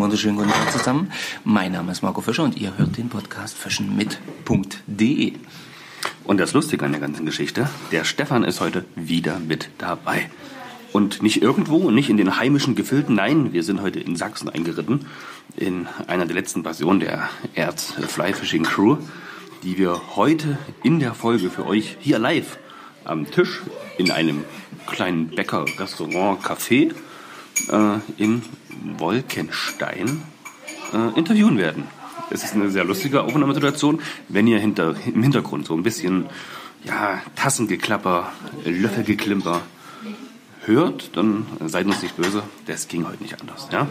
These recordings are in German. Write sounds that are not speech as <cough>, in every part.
wunderschönen guten Tag zusammen. Mein Name ist Marco Fischer und ihr hört den Podcast Fischen mit.de. Und das Lustige an der ganzen Geschichte, der Stefan ist heute wieder mit dabei. Und nicht irgendwo, nicht in den heimischen Gefilden, nein, wir sind heute in Sachsen eingeritten, in einer der letzten Versionen der Erz Fly Fishing Crew, die wir heute in der Folge für euch hier live am Tisch in einem kleinen Bäcker, Restaurant, Café äh, in Wolkenstein äh, interviewen werden. Es ist eine sehr lustige Aufnahmesituation, wenn ihr hinter, im Hintergrund so ein bisschen ja, Tassengeklapper, Löffelgeklimper hört, dann seid uns nicht böse. Das ging heute nicht anders. Ja?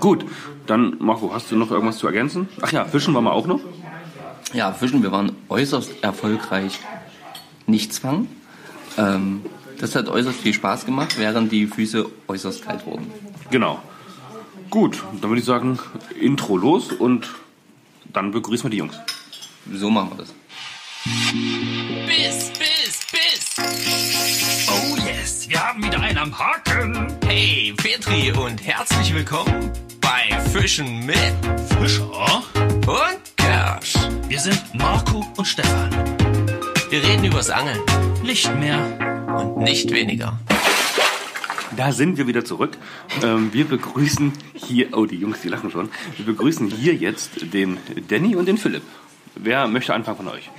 Gut, dann Marco, hast du noch irgendwas zu ergänzen? Ach ja, Fischen waren wir auch noch. Ja, Fischen, wir waren äußerst erfolgreich nichts fangen. Ähm, das hat äußerst viel Spaß gemacht, während die Füße äußerst kalt wurden. Genau. Gut, dann würde ich sagen, Intro los und dann begrüßen wir die Jungs. So machen wir das. Biss, Biss, Biss. Oh yes, wir haben wieder einen am Haken. Hey, Petri und herzlich willkommen bei Fischen mit Fischer und Kersch. Wir sind Marco und Stefan. Wir reden übers Angeln Nicht mehr. und nicht weniger. Da sind wir wieder zurück. Ähm, wir begrüßen hier, oh, die Jungs, die lachen schon. Wir begrüßen hier jetzt den Danny und den Philipp. Wer möchte anfangen von euch?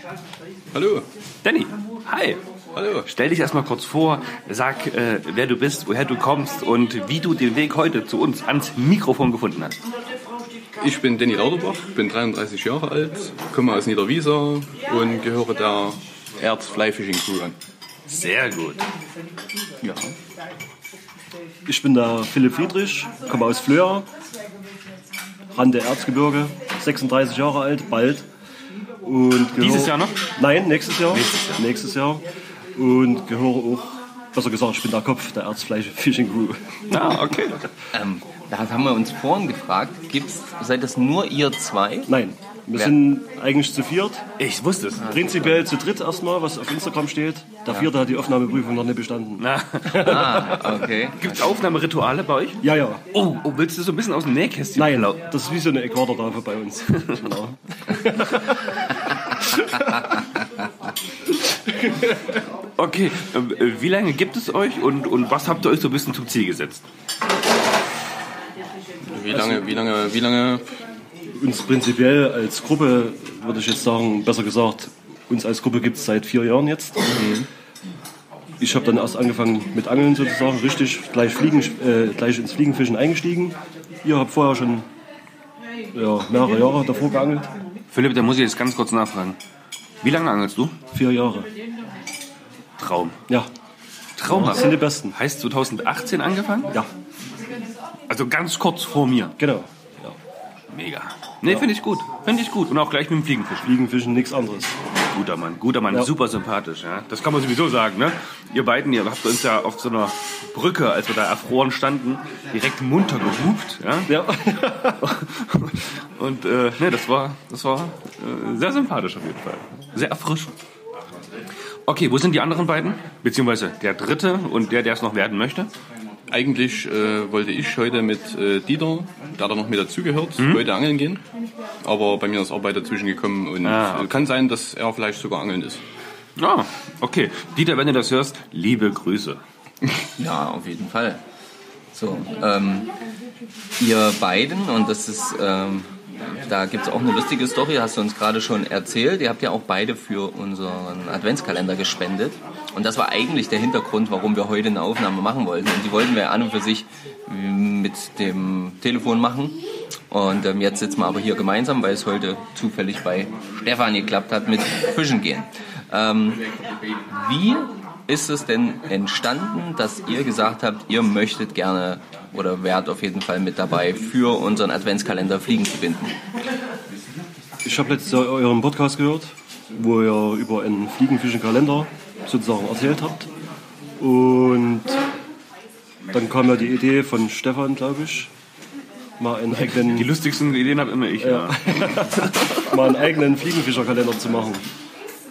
Hallo. Danny, hi. Hallo. Stell dich erstmal kurz vor, sag, äh, wer du bist, woher du kommst und wie du den Weg heute zu uns ans Mikrofon gefunden hast. Ich bin Danny Lauterbach, bin 33 Jahre alt, komme aus Niederwieser und gehöre der Erz Fly Fishing Crew an. Sehr gut. Ja. Ich bin der Philipp Friedrich, komme aus Flöhr, Rand der Erzgebirge, 36 Jahre alt, bald. Und gehöre- Dieses Jahr noch? Nein, nächstes Jahr. Nächstes Jahr. Nächstes Jahr. Und gehöre auch, besser gesagt, ich bin der Kopf der Erzfleisch Fishing Crew. Ah, okay. Ähm, da haben wir uns vorhin gefragt, gibt's, seid das nur ihr zwei? Nein, wir Wer- sind eigentlich zu viert. Ich wusste es. Prinzipiell zu dritt erstmal, was auf Instagram steht. Der vierte hat die Aufnahmeprüfung noch nicht bestanden. <laughs> Ah, okay. Gibt es Aufnahmerituale bei euch? Ja, ja. Oh, oh, willst du so ein bisschen aus dem Nähkästchen? Nein, das ist wie so eine Äquatortafel bei uns. genau. <laughs> Okay, äh, wie lange gibt es euch und, und was habt ihr euch so ein bisschen zum Ziel gesetzt? Wie lange, wie lange, wie lange? Uns prinzipiell als Gruppe, würde ich jetzt sagen, besser gesagt, uns als Gruppe gibt es seit vier Jahren jetzt. Ich habe dann erst angefangen mit Angeln sozusagen, richtig gleich, Fliegen, äh, gleich ins Fliegenfischen eingestiegen. Ihr habt vorher schon ja, mehrere Jahre davor geangelt. Philipp, da muss ich jetzt ganz kurz nachfragen. Wie lange angelst du? Vier Jahre. Traum. Ja, Traumhaft. das sind die Besten. Heißt 2018 angefangen? Ja, Also ganz kurz vor mir. genau. Mega. Nee, finde ich gut. Finde ich gut. Und auch gleich mit dem Fliegenfisch. Fliegenfischen, nichts anderes. Guter Mann, guter Mann, Ja. super sympathisch. Ja. Das kann man sowieso sagen, ne? Ihr beiden, ihr habt uns ja auf so einer Brücke, als wir da erfroren standen, direkt munter gehupt. Ja? Ja, <laughs> Und äh, ne, das war, das war äh, sehr sympathisch auf jeden Fall. Sehr erfrischend. Okay, wo sind die anderen beiden? Beziehungsweise der dritte und der, der es noch werden möchte? Eigentlich äh, wollte ich heute mit äh, Dieter, der da noch mit dazugehört, heute angeln gehen. Aber bei mir ist Arbeit dazwischen gekommen und Ah, okay. äh, kann sein, dass er vielleicht sogar angeln ist. Ah, okay. Dieter, wenn du das hörst, liebe Grüße. <laughs> Ja, auf jeden Fall. So, ähm, ihr beiden, und das ist, ähm, da gibt es auch eine lustige Story, hast du uns gerade schon erzählt. Ihr habt ja auch beide für unseren Adventskalender gespendet. Und das war eigentlich der Hintergrund, warum wir heute eine Aufnahme machen wollten. Und die wollten wir an und für sich mit dem Telefon machen. Und ähm, jetzt sitzen wir aber hier gemeinsam, weil es heute zufällig bei Stefan geklappt hat mit Fischen gehen. Ähm, wie ist es denn entstanden, dass ihr gesagt habt, ihr möchtet gerne oder wärt auf jeden Fall mit dabei, für unseren Adventskalender Fliegen zu binden? ich habe letztes Jahr euren Podcast gehört, wo ihr über einen Fliegenfischen-Kalender sozusagen erzählt habt. Und dann kam ja die Idee von Stefan, glaube ich, mal einen eigenen, Die lustigsten Ideen habe immer ich. Ja. <laughs> mal einen eigenen Fliegenfischerkalender zu machen.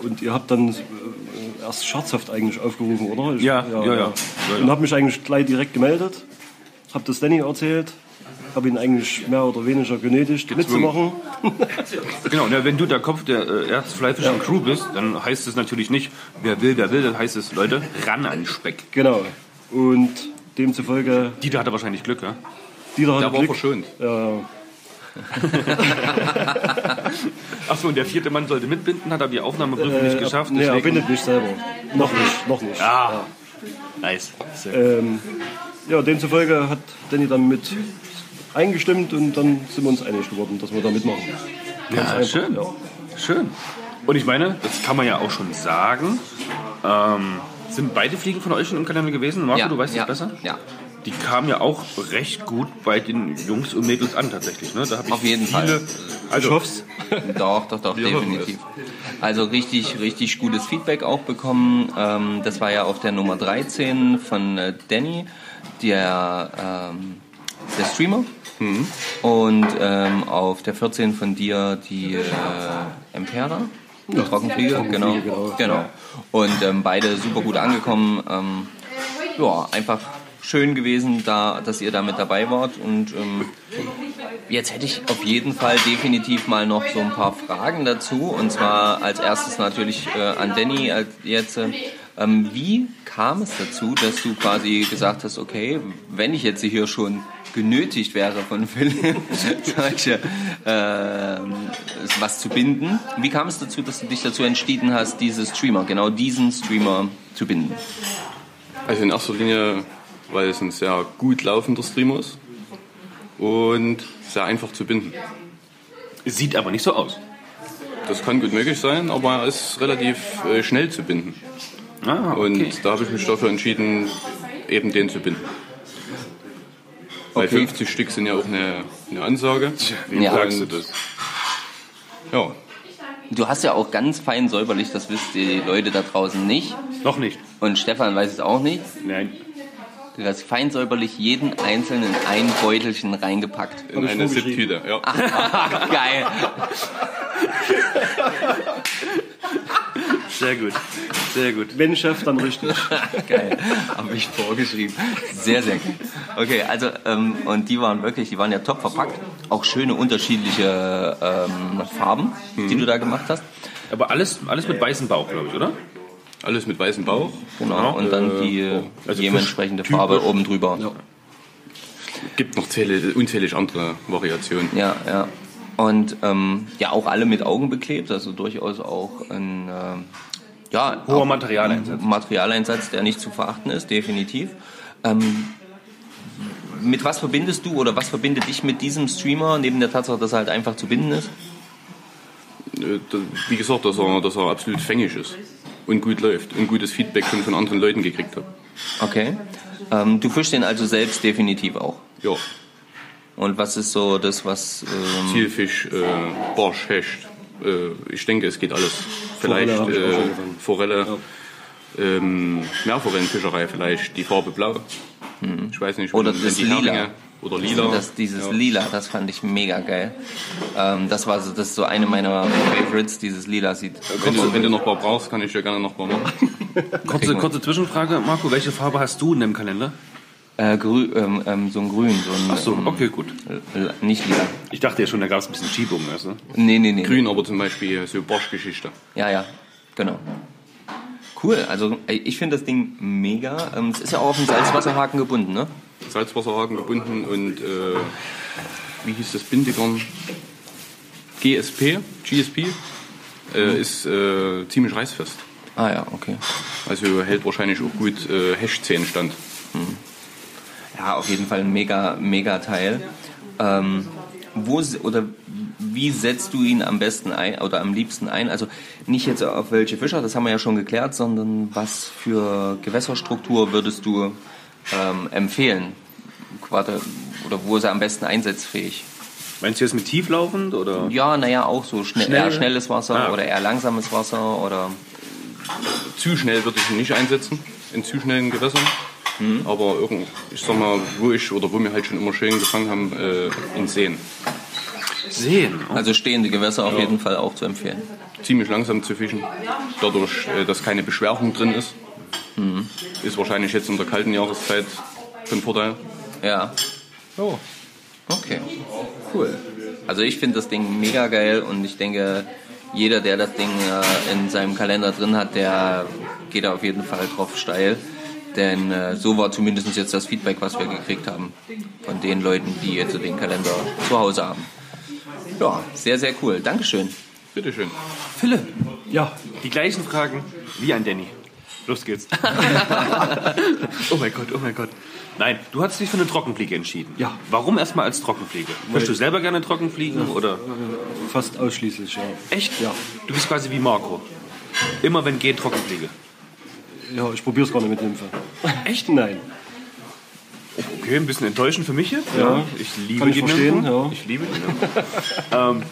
Und ihr habt dann äh, erst scherzhaft eigentlich aufgerufen, oder? Ich, Ja, ja, ja. Ja, ja. Und habe mich eigentlich gleich direkt gemeldet, habe das Danny erzählt, habe ihn eigentlich mehr oder weniger genötigt, mitzumachen. <laughs> Genau, ne, wenn du der Kopf der äh, Erzfleifischen Crew bist, dann heißt es natürlich nicht, wer will, wer will, dann heißt es, Leute, ran an Speck. Genau. Und demzufolge, Dieter hatte wahrscheinlich Glück, ja? Dieter Der hat war Glück. verschont. Ja, <laughs> Achso, und der vierte Mann sollte mitbinden, hat aber die Aufnahmeprüfung nicht geschafft. nee, er deswegen- bindet nicht selber. Noch nicht, noch nicht. Ah, nice. Sehr gut. Ähm, ja, demzufolge hat Danny dann mit eingestimmt und dann sind wir uns einig geworden, dass wir da mitmachen. Ganz Ja, einfach, schön. ja. Schön. Und ich meine, das kann man ja auch schon sagen. Ähm, sind beide Fliegen von euch schon im Kalender gewesen? Marco, du weißt ja, das besser? Ja, Die kamen ja auch recht gut bei den Jungs und Mädels an tatsächlich. Ne? Da habe ich Auf jeden viele, Fall. Also, Ich hoff's. <laughs> Doch, doch, doch, Wir definitiv. Also richtig, richtig gutes Feedback auch bekommen. Ähm, das war ja auf der Nummer 13 von äh, Danny, der, ähm, der Streamer. Und ähm, auf der 14 von dir die äh, Impera. Die Trockenfliege, genau. genau. genau. Und ähm, beide super gut angekommen. Ähm, ja, einfach schön gewesen, da, dass ihr da mit dabei wart. Und ähm, Jetzt hätte ich auf jeden Fall definitiv mal noch so ein paar Fragen dazu. Und zwar als erstes natürlich äh, an Danny als jetzt. Äh, ähm, wie kam es dazu, dass du quasi gesagt hast, okay, wenn ich jetzt hier schon genötigt wäre von Philipp, <laughs> solche, äh, was zu binden, wie kam es dazu, dass du dich dazu entschieden hast, diese Streamer, genau diesen Streamer zu binden? Also in erster Linie, weil es ein sehr gut laufender Streamer ist und sehr einfach zu binden. sieht aber nicht so aus. Das kann gut möglich sein, aber er ist relativ äh, schnell zu binden. Ah, okay. Und da habe ich mich dafür entschieden, eben den zu binden. Weil Okay. 50 Stück sind ja auch eine, eine Ansage. Wie Ja. sagst du das? Ja, Du hast ja auch ganz fein säuberlich, das wisst die Leute da draußen nicht. Noch nicht. Und Stefan weiß es auch nicht. Nein. Du hast fein säuberlich jeden einzelnen in ein Beutelchen reingepackt. in eine. Siebtüte. Ja. <laughs> Geil. Sehr gut. Sehr gut. Wenn Chef, dann richtig. <laughs> Geil. Habe ich vorgeschrieben. Sehr, sehr gut. Okay, also, ähm, und die waren wirklich, die waren ja top verpackt. Auch schöne unterschiedliche ähm, Farben, die du da gemacht hast. Aber alles, alles mit weißem Bauch, glaube ich, oder? Alles mit weißem Bauch. Genau. Und dann die äh, also dementsprechende. Farbe oben drüber. Gibt noch zähle, unzählig andere Variationen. Ja, ja. Und ähm, ja, auch alle mit Augen beklebt, also durchaus auch ein ähm, ja, Hoher auch Materialeinsatz. ein Materialeinsatz, der nicht zu verachten ist, definitiv. Ähm, mit was verbindest du oder was verbindet dich mit diesem Streamer, neben der Tatsache, dass er halt einfach zu binden ist? Äh, Wie gesagt, dass er, dass er absolut fängig ist und gut läuft und gutes Feedback schon von anderen Leuten gekriegt hat. Okay. Ähm, du fischst den also selbst definitiv auch. Ja, Und was ist so das, was... Ähm, Zielfisch, äh, Barsch, Hecht. Äh, ich denke, es geht alles. Vielleicht Forelle äh. Forelle, ähm, Meerforellenfischerei vielleicht, die Farbe blau. Ich weiß nicht. Oder das die Lila. Heringe Oder lila. Das, dieses ja. Lila, das fand ich mega geil. Ähm, das war so, das ist so eine meiner Favorites, dieses Lila sieht. Wenn du, wenn du noch ein paar brauchst, kann ich dir gerne noch ein paar machen. <laughs> Kurze, kurze Zwischenfrage, Marco, welche Farbe hast du in dem Kalender? Äh, grü ähm, ähm, so ein Grün, so ein. Ach so, ähm, okay, gut. l- Nicht lila. Ich dachte ja schon, da gab es ein bisschen Schiebung, weißt du? Nee, nee, nee. Grün aber zum Beispiel so Bosch-Geschichte. Ja, ja, genau. Cool, also ich finde das Ding mega. Ähm, es ist ja auch auf den Salzwasserhaken gebunden, ne? Salzwasserhaken gebunden und äh, wie hieß das Bindegarn? GSP, GSP, äh, ist äh, ziemlich reißfest. Ah ja, okay. Also hält wahrscheinlich auch gut äh, Hechtzähne stand. Ja, auf jeden Fall ein mega, mega Teil. Ähm, wo oder wie setzt du ihn am besten ein oder am liebsten ein? Also nicht jetzt auf welche Fischer, das haben wir ja schon geklärt, sondern was für Gewässerstruktur würdest du ähm, empfehlen? Quarte- Oder wo ist er am besten einsatzfähig? Meinst du jetzt mit tieflaufend oder? Ja, naja, auch so schnell, Schnell? eher schnelles Wasser Ah. oder eher langsames Wasser oder Zu schnell würde ich ihn nicht einsetzen, in zu schnellen Gewässern. Aber irgend, ich sag mal, wo ich oder wo wir halt schon immer schön gefangen haben, äh, in Seen. Sehen. Oh. also stehende Gewässer auf jeden Fall auch zu empfehlen. Ziemlich langsam zu fischen. Dadurch, äh, dass keine Beschwerung drin ist. Ist wahrscheinlich jetzt in der kalten Jahreszeit von Vorteil. Ja. Okay, cool. Also ich finde das Ding mega geil und ich denke, jeder, der das Ding äh, in seinem Kalender drin hat, der geht auf jeden Fall drauf steil. Denn äh, so war zumindest jetzt das Feedback, was wir gekriegt haben von den Leuten, die jetzt den Kalender zu Hause haben. Ja, sehr, sehr cool. Dankeschön. Bitteschön. Philipp, Ja, die gleichen Fragen wie an Danny. Los geht's. <laughs> oh mein Gott, oh mein Gott. Nein, du hast dich für eine Trockenfliege entschieden. Ja. Warum erstmal als Trockenfliege? Möchtest du selber gerne Trockenfliegen oder? fast ausschließlich, ja. Echt? Ja. Du bist quasi wie Marco. Immer wenn geht, Trockenfliege. Ja, ich probiere es gar nicht mit Nymphe. Echt? <laughs> Nein. Okay, ein bisschen enttäuschend für mich jetzt. Ja. Ich liebe Kann ich die verstehen, Nymphen. ja. Ich liebe die Nymphen. <laughs> ähm,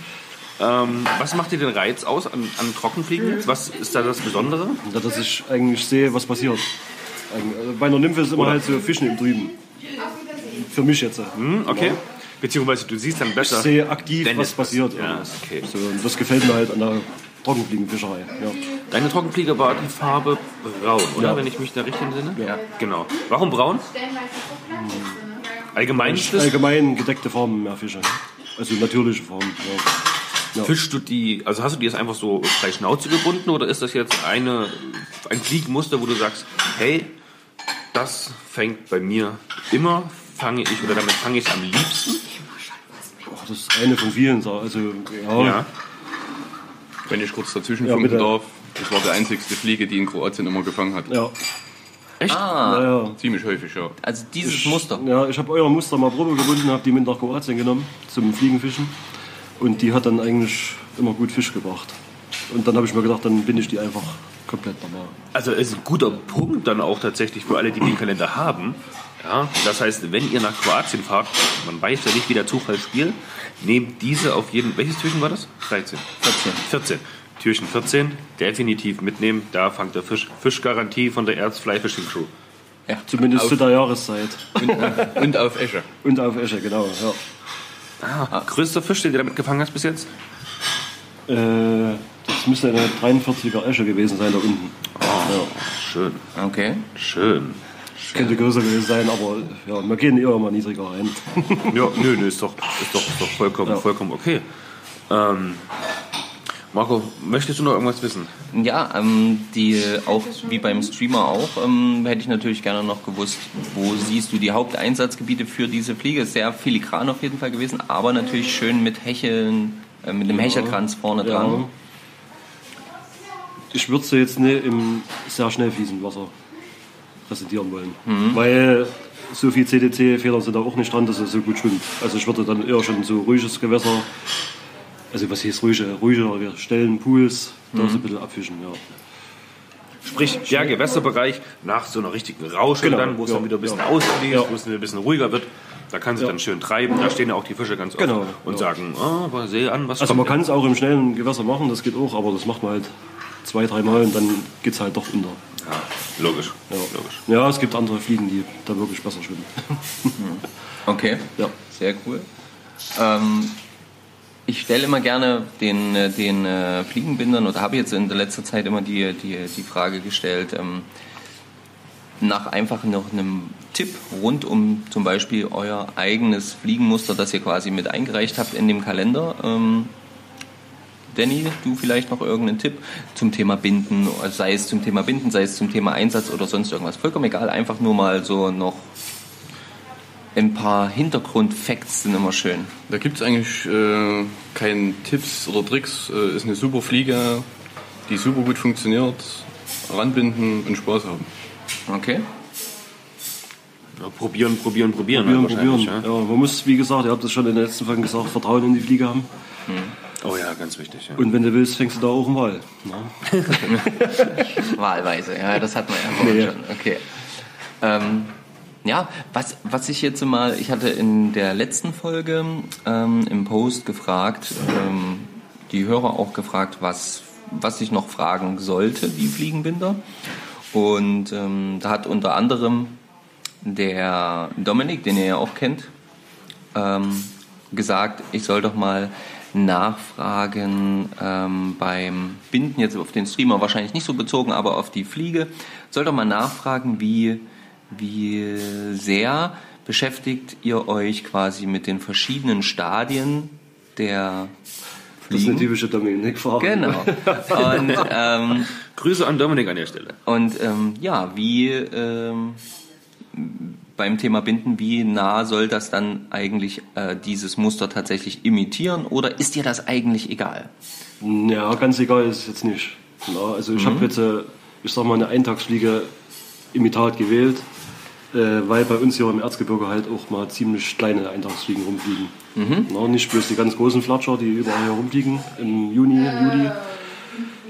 ähm, was macht dir den Reiz aus an, an Trockenfliegen jetzt? Was ist da das Besondere? Ja, dass ich eigentlich sehe, was passiert. Also Bei einer Nymphe ist immer halt so Fischen im Drüben. Für mich jetzt. Hm, okay. Beziehungsweise du siehst dann Ich besser. sehe aktiv, was passiert. Ja, okay. So, und das gefällt mir halt an der Trockenfliegenfischerei. Ja. Deine Trockenfliege war die Farbe braun, oder? Ja. Wenn ich mich da richtig entsinne? Ja. Genau. Warum braun? Allgemein ist das? Allgemein gedeckte Farben mehr Fische. Also natürliche Farben. Ja. Fischst du die, also hast du die jetzt einfach so frei Schnauze gebunden oder ist das jetzt eine, ein Fliegenmuster, wo du sagst, hey, das fängt bei mir immer, fange ich oder damit fange ich am liebsten? Boah, das ist eine von vielen. Sachen. Also, ja, Ja. Wenn ich kurz dazwischen Ja, darf, das war die einzigste Fliege, die in Kroatien immer gefangen hat. ja. Echt? Ah, ja, ja. Ziemlich häufig, ja. also dieses Muster. Ja, ich habe euer Muster mal Probe gebunden, habe die mit nach Kroatien genommen zum Fliegenfischen. Und die hat dann eigentlich immer gut Fisch gebracht. Und dann habe ich mir gedacht, dann bin ich die einfach komplett normal. Also es ist ein guter Punkt dann auch tatsächlich für alle, die den Kalender haben. Ja, das heißt, wenn ihr nach Kroatien fahrt, man weiß ja nicht, wie der Zufall spielt, nehmt diese auf jeden... Welches Türchen war das? 13. 14. 14. Türchen 14, definitiv mitnehmen. Da fangt der Fisch. Fischgarantie von der Erz Fly Fishing Crew. Ja. Zumindest Auf- zu der Jahreszeit. <laughs> Und auf Esche. Und auf Esche, genau. Ja. Ah, größter Fisch, den du damit gefangen hast bis jetzt? Äh, das müsste eine 43er Esche gewesen sein da unten. Schön, Okay. schön. Könnte größer gewesen sein, aber ja, wir gehen eher mal niedriger rein. Ja, nö, nö, ist doch, ist doch, ist doch vollkommen, Ja. vollkommen okay. Ähm, Marco, möchtest du noch irgendwas wissen? Ja, ähm, die auch wie beim Streamer auch, ähm, hätte ich natürlich gerne noch gewusst, wo siehst du die Haupteinsatzgebiete für diese Fliege? Sehr filigran auf jeden Fall gewesen, aber natürlich schön mit Hecheln, äh, mit dem Hechelkranz vorne dran. Ja. Ich würde sie jetzt nicht im sehr schnell fließenden Wasser präsentieren wollen. Weil so viel CDC-Federn sind da auch nicht dran, dass er so gut schwimmt. Also ich würde dann eher schon so ruhiges Gewässer, also was heißt ruhige, ruhige Stellen, Pools, da so ein bisschen abfischen. Ja. Sprich, der Gewässerbereich nach so einer richtigen Rauschung Genau, dann, wo es ja, dann wieder ein bisschen ja. ausfließt, Ja. wo es ein bisschen ruhiger wird, da kann sie Ja. dann schön treiben. Da stehen ja auch die Fische ganz oft Genau, und ja. sagen, oh, aber sehe an, was Also kommt. man kann es auch im schnellen Gewässer machen, das geht auch, aber das macht man halt zwei, dreimal und dann geht es halt doch unter. ja, logisch, Ja. logisch. ja, es gibt andere Fliegen, die da wirklich besser schwimmen. Okay, Ja. sehr cool. Ähm, ich stelle immer gerne den, äh, den äh, Fliegenbindern oder habe jetzt in der letzten Zeit immer die, die, die Frage gestellt, ähm, nach einfach noch einem Tipp rund um zum Beispiel euer eigenes Fliegenmuster, das ihr quasi mit eingereicht habt in dem Kalender. Ähm, Danny, du vielleicht noch irgendeinen Tipp zum Thema Binden, sei es zum Thema Binden, sei es zum Thema Einsatz oder sonst irgendwas. Vollkommen egal, einfach nur mal so noch ein paar Hintergrundfacts sind immer schön. Da gibt es eigentlich äh, keine Tipps oder Tricks. Äh, ist eine super Fliege, die super gut funktioniert. Ranbinden und Spaß haben. Okay? Ja, probieren, probieren, probieren. Probieren, halt probieren. Ja, man muss, wie gesagt, ihr habt das schon in den letzten Folgen gesagt, Vertrauen in die Fliege haben. Ja. Oh ja, ganz wichtig. Ja. Und wenn du willst, fängst du da auch Wald. Ja. <laughs> Wahlweise, ja, das hat man ja vorhin Nee. schon. Okay. Ähm, ja, was, was ich jetzt mal, ich hatte in der letzten Folge ähm, im Post gefragt, ähm, die Hörer auch gefragt, was, was ich noch fragen sollte, die Fliegenbinder. Und ähm, da hat unter anderem der Dominik, den ihr ja auch kennt, ähm, gesagt, ich soll doch mal nachfragen ähm, beim Binden, jetzt auf den Streamer wahrscheinlich nicht so bezogen, aber auf die Fliege, soll doch mal nachfragen, wie, wie sehr beschäftigt ihr euch quasi mit den verschiedenen Stadien der Das ist eine Fliegen. typische Dominik-Frage. Genau. <laughs> Und, ähm, Grüße an Dominik an der Stelle. und ähm, ja, wie ähm, beim Thema Binden, wie nah soll das dann eigentlich äh, dieses Muster tatsächlich imitieren oder ist dir das eigentlich egal? Ja, ganz egal ist es jetzt nicht. Ja, also ich habe jetzt, äh, ich sag mal, eine Eintagsfliege Imitat gewählt, äh, weil bei uns hier im Erzgebirge halt auch mal ziemlich kleine Eintagsfliegen rumfliegen. Ja, nicht bloß die ganz großen Flatscher, die überall hier rumfliegen im Juni, Juli.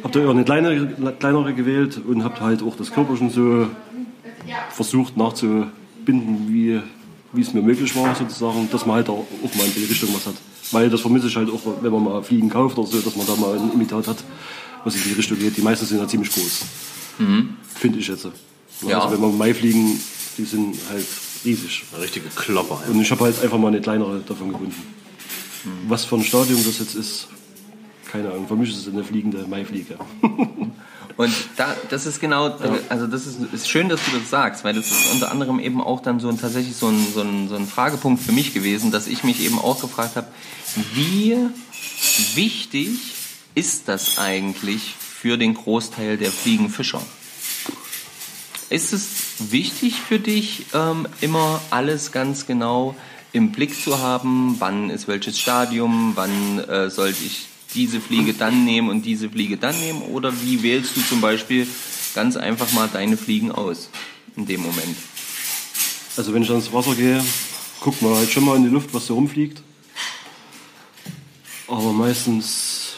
Hab da eher eine kleine, kleinere gewählt und hab halt auch das Körperchen so versucht nachzubinden, wie, wie es mir möglich war, sozusagen, dass man halt auch, auch mal in die Richtung was hat. Weil das vermisse ich halt auch, wenn man mal Fliegen kauft oder so, dass man da mal ein Imitat hat, was in die Richtung geht. Die meisten sind ja ziemlich groß. Finde ich jetzt. Ja. Also wenn man Maifliegen, die sind halt riesig. Eine richtige Klopper. Und ich habe halt einfach mal eine kleinere davon gebunden. Was für ein Stadium das jetzt ist, keine Ahnung. Für mich ist es eine fliegende Maifliege. <laughs> Und da, das ist genau, also das ist, ist schön, dass du das sagst, weil das ist unter anderem eben auch dann so ein, tatsächlich so ein, so, ein, so ein Fragepunkt für mich gewesen, dass ich mich eben auch gefragt habe, wie wichtig ist das eigentlich für den Großteil der Fliegenfischer? Ist es wichtig für dich, ähm, immer alles ganz genau im Blick zu haben? Wann ist welches Stadium? Wann äh, sollte ich diese Fliege dann nehmen und diese Fliege dann nehmen? Oder wie wählst du zum Beispiel ganz einfach mal deine Fliegen aus in dem Moment? Also wenn ich ans Wasser gehe, guckt man halt schon mal in die Luft, was da rumfliegt. Aber meistens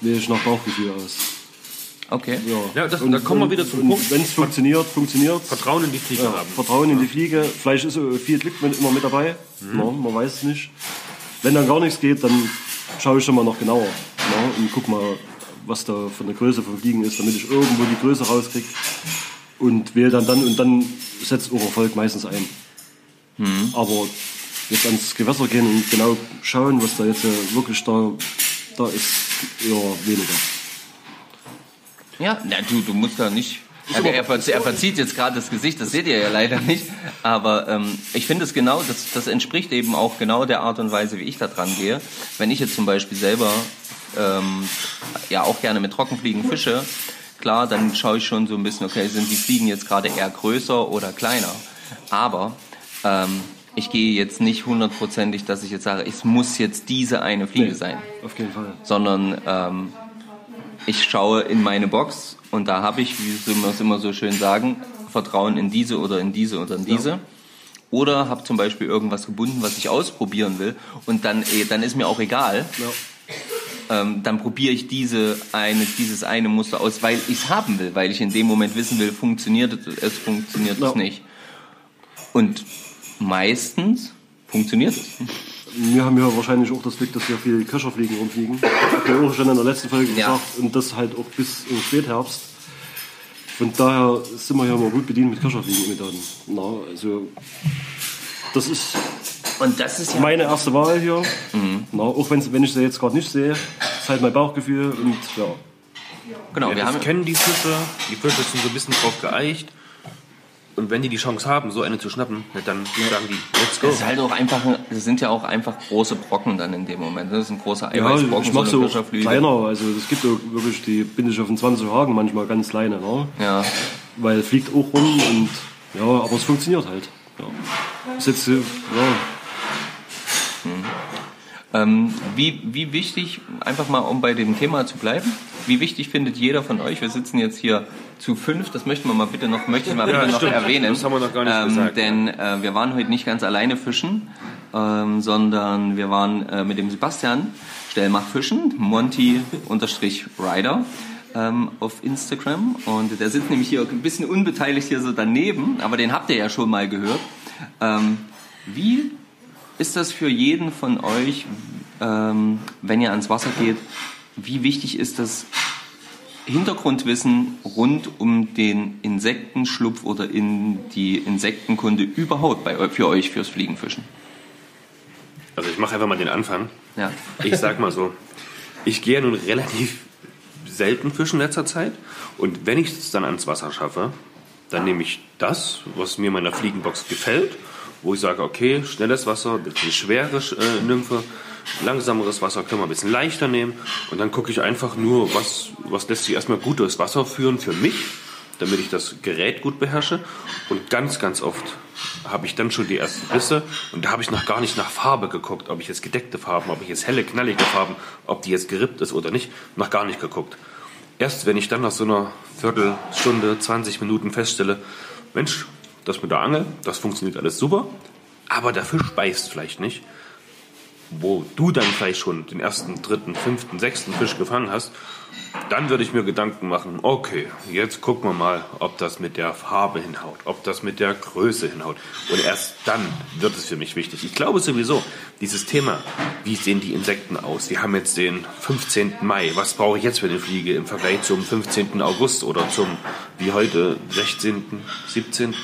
wähle ich nach Bauchgefühl aus. Okay. Ja, Ja, das- da kommen wir wieder zum Punkt. Wenn es funktioniert, funktioniert. Vertrauen in die Fliege Ja, haben. Vertrauen in die Fliege. Vielleicht ist äh, viel Glück mit, immer mit dabei. Ja, man weiß es nicht. Wenn dann gar nichts geht, dann schaue ich schon mal noch genauer. Ja, und guck mal, was da von der Größe von Fliegen ist, damit ich irgendwo die Größe rauskriege. Und wähle dann dann und dann setzt auch Erfolg meistens ein. Aber jetzt ans Gewässer gehen und genau schauen, was da jetzt äh, wirklich da, da ist, eher weniger. Ja, na, du, du musst da nicht. Also er, er verzieht jetzt gerade das Gesicht, das seht ihr ja leider nicht. Aber ähm, ich finde es genau, das, das entspricht eben auch genau der Art und Weise, wie ich da dran gehe. Wenn ich jetzt zum Beispiel selber ähm, ja auch gerne mit Trockenfliegen fische, klar, dann schaue ich schon so ein bisschen, okay, sind die Fliegen jetzt gerade eher größer oder kleiner. Aber ähm, ich gehe jetzt nicht hundertprozentig, dass ich jetzt sage, es muss jetzt diese eine Fliege sein Auf jeden Fall. sondern ähm, ich schaue in meine Box und da habe ich, wie wir es immer so schön sagen, Vertrauen in diese oder in diese oder in diese. Oder habe zum Beispiel irgendwas gebunden, was ich ausprobieren will und dann, eh, dann ist mir auch egal. Ähm, dann probiere ich diese eine, dieses eine Muster aus, weil ich es haben will, weil ich in dem Moment wissen will, funktioniert es, es funktioniert Ja. es nicht. Und meistens funktioniert es. Wir haben ja wahrscheinlich auch das Glück, dass wir viele Köcherfliegen rumfliegen. Ich auch schon in der letzten Folge Ja. gesagt. Und das halt auch bis im Spätherbst. Von daher sind wir ja mal gut bedient mit Köcherfliegen-Imitaten. Na, also, das ist Und das ist ja meine erste Wahl hier. Na, auch wenn's, wenn ich sie jetzt gerade nicht sehe, ist halt mein Bauchgefühl. Und ja, genau. Ja, wir haben kennen die Fische. Die Fische sind so ein bisschen drauf geeicht. Und wenn die die Chance haben, so eine zu schnappen, na, dann sagen die, let's go. Das ist halt auch einfach, ein- das sind ja auch einfach große Brocken dann in dem Moment. Das ist ein großer ja Eiweißbrocken, ich mache so auch kleiner. Also es gibt auch wirklich, die binde ich auf den 20 Haken manchmal ganz kleine. Ne? Ja. Weil fliegt auch rum und ja, aber es funktioniert halt. Ja. Ist jetzt, ja, Ähm, wie, wie wichtig, einfach mal um bei dem Thema zu bleiben, wie wichtig findet jeder von euch, wir sitzen jetzt hier zu fünf, das möchten wir mal bitte noch, möchte ich mal Ja, bitte noch stimmt. erwähnen. Das haben wir noch gar nicht ähm, gesagt. Denn äh, wir waren heute nicht ganz alleine fischen, ähm, sondern wir waren äh, mit dem Sebastian Stellmach fischen, Monty unterstrich Rider ähm, auf Instagram und der sitzt nämlich hier ein bisschen unbeteiligt hier so daneben, aber den habt ihr ja schon mal gehört. Ähm, wie ist das für jeden von euch, ähm, wenn ihr ans Wasser geht, wie wichtig ist das Hintergrundwissen rund um den Insektenschlupf oder in die Insektenkunde überhaupt bei, für euch fürs Fliegenfischen? Also ich mache einfach mal den Anfang. Ja. Ich sag mal so, ich gehe ja nun relativ selten fischen in letzter Zeit. Und wenn ich es dann ans Wasser schaffe, dann nehme ich das, was mir in meiner Fliegenbox gefällt wo ich sage, okay, schnelles Wasser, bisschen schwere äh, Nymphe, langsameres Wasser können wir ein bisschen leichter nehmen. Und dann gucke ich einfach nur, was, was lässt sich erstmal gut durchs Wasser führen für mich, damit ich das Gerät gut beherrsche. Und ganz, ganz oft habe ich dann schon die ersten Bisse und da habe ich noch gar nicht nach Farbe geguckt, ob ich jetzt gedeckte Farben, ob ich jetzt helle, knallige Farben, ob die jetzt gerippt ist oder nicht, noch gar nicht geguckt. Erst wenn ich dann nach so einer Viertelstunde, 20 Minuten feststelle, Mensch, das mit der Angel, das funktioniert alles super, aber der Fisch beißt vielleicht nicht, wo du dann vielleicht schon den ersten, dritten, fünften, sechsten Fisch gefangen hast, dann würde ich mir Gedanken machen, okay, jetzt gucken wir mal, ob das mit der Farbe hinhaut, ob das mit der Größe hinhaut. Und erst dann wird es für mich wichtig. Ich glaube sowieso, dieses Thema, wie sehen die Insekten aus? Wir haben jetzt den 15. Mai. Was brauche ich jetzt für eine Fliege im Vergleich zum 15. August oder zum, wie heute, 16., 17.,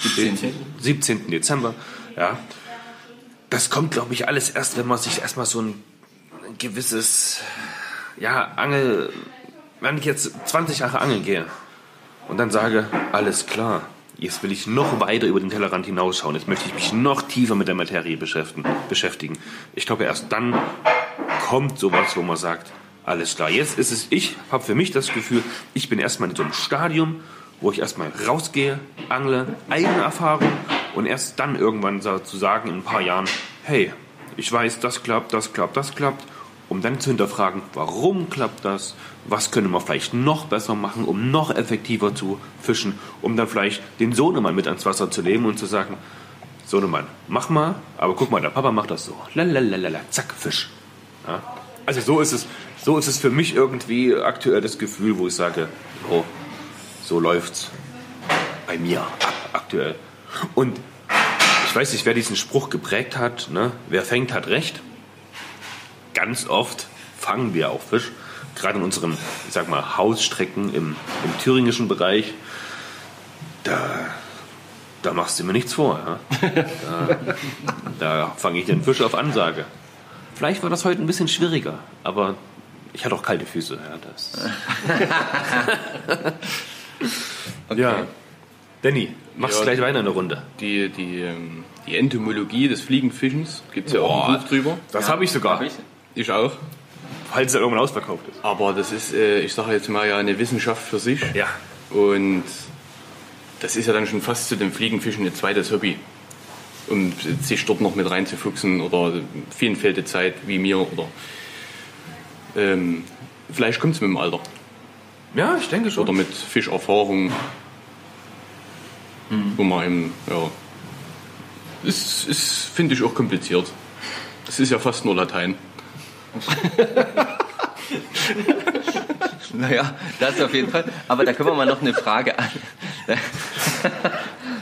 17. 17. Dezember? Ja. Das kommt, glaube ich, alles erst, wenn man sich erstmal so ein, gewisses, ja, Angel, wenn ich jetzt 20 Jahre angeln gehe und dann sage, alles klar, jetzt will ich noch weiter über den Tellerrand hinausschauen, jetzt möchte ich mich noch tiefer mit der Materie beschäftigen. beschäftigen. Ich glaube, erst dann kommt sowas, wo man sagt, alles klar, jetzt ist es, ich habe für mich das Gefühl, ich bin erstmal in so einem Stadium, wo ich erstmal rausgehe, angle, eigene Erfahrung und erst dann irgendwann zu sagen in ein paar Jahren, hey, ich weiß, das klappt, das klappt, das klappt, um dann zu hinterfragen, warum klappt das, was können wir vielleicht noch besser machen, um noch effektiver zu fischen, um dann vielleicht den Sohnemann mit ans Wasser zu nehmen und zu sagen, Sohnemann, mach mal, aber guck mal, der Papa macht das so, lalalala, zack, Fisch. Ja? Also so ist es, so ist es für mich irgendwie aktuell das Gefühl, wo ich sage, oh, so läuft's bei mir aktuell. Und ich weiß nicht, wer diesen Spruch geprägt hat, ne? wer fängt, hat recht. Ganz oft fangen wir auch Fisch, gerade in unseren, ich sag mal, Hausstrecken im, im thüringischen Bereich. Da, da machst du mir nichts vor. Ja? Da, da fange ich den Fisch auf Ansage. Vielleicht war das heute ein bisschen schwieriger, aber ich hatte auch kalte Füße. Ja, das. <laughs> ja. Danny, machst Ja. gleich weiter eine Runde. Die, die, ähm, die Entomologie des Fliegenfischens gibt es ja auch ein Buch drüber. Das habe ich sogar, Ich auch. falls er irgendwann ausverkauft ist. Aber das ist, äh, ich sage jetzt mal, ja eine Wissenschaft für sich. Ja. Und das ist ja dann schon fast zu dem Fliegenfischen ein zweites Hobby. Um sich dort noch mit reinzufuchsen oder vielen fehlt die Zeit wie mir oder ähm, vielleicht kommt es mit dem Alter Ja, ich denke schon. oder mit Fischerfahrung, wo man eben, ja, ist, ist finde ich auch kompliziert. Es ist ja fast nur Latein. <laughs> Naja, das auf jeden Fall. Aber da können wir mal noch eine Frage an. <laughs>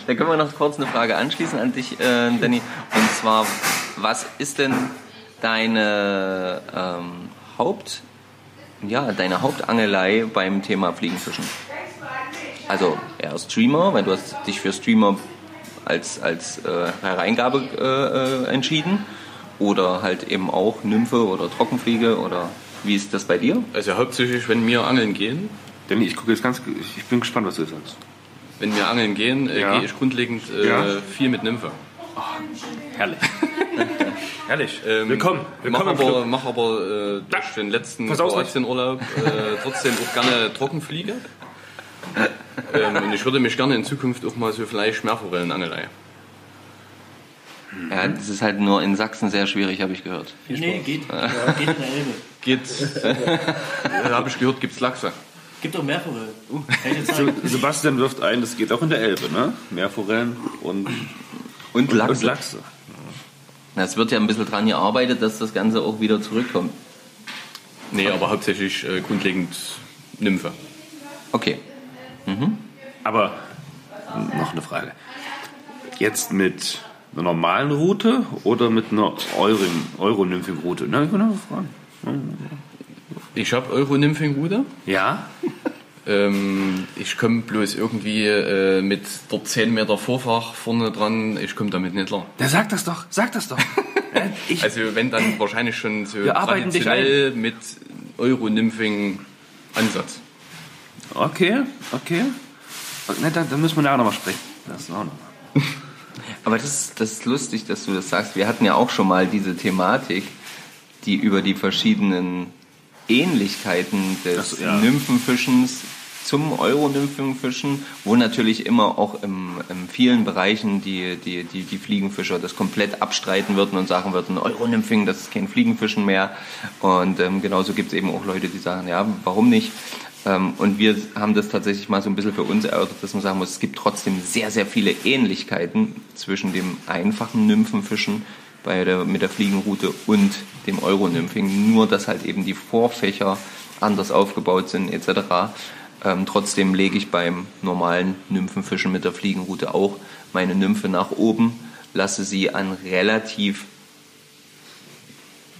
Da können wir noch kurz eine Frage anschließen an dich, äh, Danny. Und zwar, was ist denn deine ähm, Haupt, ja, deine Hauptangelei beim Thema Fliegenfischen? Also eher Streamer, weil du hast dich für Streamer als, als äh, Hereingabe äh, äh, entschieden. Oder halt eben auch Nymphe oder Trockenfliege oder wie ist das bei dir? Also hauptsächlich, wenn wir angeln gehen, Danny, ich gucke jetzt ganz, ich bin gespannt, was du jetzt sagst. wenn wir angeln gehen, äh, Ja. gehe ich grundlegend äh, Ja. viel mit Nymphe. Herrlich. <laughs> Herrlich. Ähm, willkommen. Mach Willkommen im aber, mach aber äh, durch den letzten Pass auf, Kroatienurlaub äh, trotzdem auch gerne <laughs> Trockenfliege. <laughs> ähm, und ich würde mich gerne in Zukunft auch mal so vielleicht Meerforellenangelei. Ja, das ist halt nur in Sachsen sehr schwierig, habe ich gehört. Nee, geht. geht in der Elbe. <laughs> Geht, äh, habe ich gehört, gibt's Lachse. Gibt doch mehr Forellen. Kann ich dir zeigen. Sebastian wirft ein, das geht auch in der Elbe, ne? Meerforellen und, Und und Lachs. Lachse. Es wird ja ein bisschen dran gearbeitet, dass das Ganze auch wieder zurückkommt. Nee, aber hauptsächlich äh, grundlegend Nymphe. Okay. Aber noch eine Frage. Jetzt mit einer normalen Route oder mit einer Euro-Nymphing-Route? Ne, ich noch fragen. Ich habe Euro-Nymphing-Ruder. Ja? <laughs> Ähm, ich komme bloß irgendwie äh, mit der 10 Meter Vorfach vorne dran, ich komme damit nicht klar. Der sagt das doch, sag das doch. <laughs> Äh, ich, Also wenn dann wahrscheinlich schon so traditionell mit Euro-Nymphing-Ansatz. Okay, okay. Ne, dann, dann müssen wir nachher nochmal sprechen. Das auch noch. <laughs> Aber das ist, das ist lustig, dass du das sagst. Wir hatten ja auch schon mal diese Thematik, die über die verschiedenen Ähnlichkeiten des so, ja. Nymphenfischens zum Euronymphenfischen, wo natürlich immer auch im, in vielen Bereichen die, die, die, die Fliegenfischer das komplett abstreiten würden und sagen würden, Euronymphing, das ist kein Fliegenfischen mehr. Und ähm, genauso gibt es eben auch Leute, die sagen, ja, warum nicht? Ähm, und wir haben das tatsächlich mal so ein bisschen für uns erörtert, dass man sagen muss, es gibt trotzdem sehr, sehr viele Ähnlichkeiten zwischen dem einfachen Nymphenfischen bei der, mit der Fliegenroute und dem Euronymphing. Nur, dass halt eben die Vorfächer anders aufgebaut sind etc. Ähm, trotzdem lege ich beim normalen Nymphenfischen mit der Fliegenroute auch meine Nymphe nach oben, lasse sie an relativ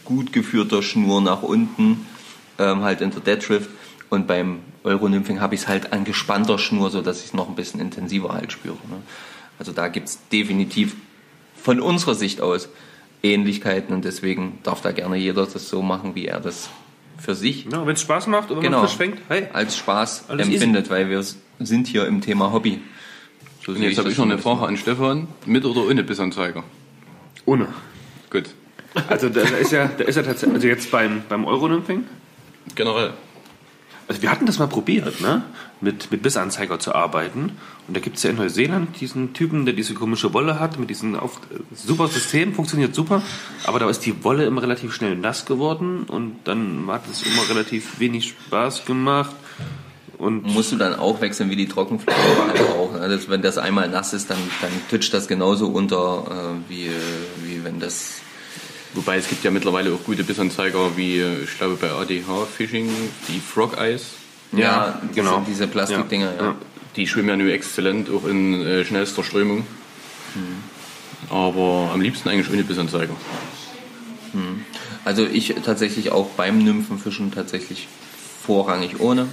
gut geführter Schnur nach unten, ähm, halt in der Deadrift. Und beim Euronymphing habe ich es halt an gespannter Schnur, sodass ich es noch ein bisschen intensiver halt spüre. Ne? Also da gibt es definitiv von unserer Sicht aus Ähnlichkeiten und deswegen darf da gerne jeder das so machen, wie er das für sich Ja, wenn es Spaß macht wenn Genau. man fängt, hey. als Spaß Alles empfindet, weil wir sind hier im Thema Hobby. So Und jetzt habe ich noch eine. Frage an Stefan. Mit oder ohne Bissanzeiger? Ohne. Gut. Also da, da ist ja, da ist ja tatsächlich, also jetzt beim, beim Euronymphing, Generell. Also wir hatten das mal probiert, ne? Mit, mit Bissanzeiger zu arbeiten. Und da gibt es ja in Neuseeland diesen Typen, der diese komische Wolle hat, mit diesem auf, super System, funktioniert super. Aber da ist die Wolle immer relativ schnell nass geworden und dann hat es immer relativ wenig Spaß gemacht. Und Musst du dann auch wechseln wie die Trockenfläche halt auch. Ne? Das, wenn das einmal nass ist, dann, dann titscht das genauso unter, äh, wie, wie wenn das. Wobei es gibt ja mittlerweile auch gute Bissanzeiger, wie äh, ich glaube bei ADH Fishing, die Frog Eyes. Ja, genau. Diese, diese Plastikdinger, ja. Ja. Die schwimmen ja nur exzellent, auch in äh, schnellster Strömung. Aber am liebsten eigentlich ohne Bissanzeiger. Also ich tatsächlich auch beim Nymphenfischen tatsächlich vorrangig ohne.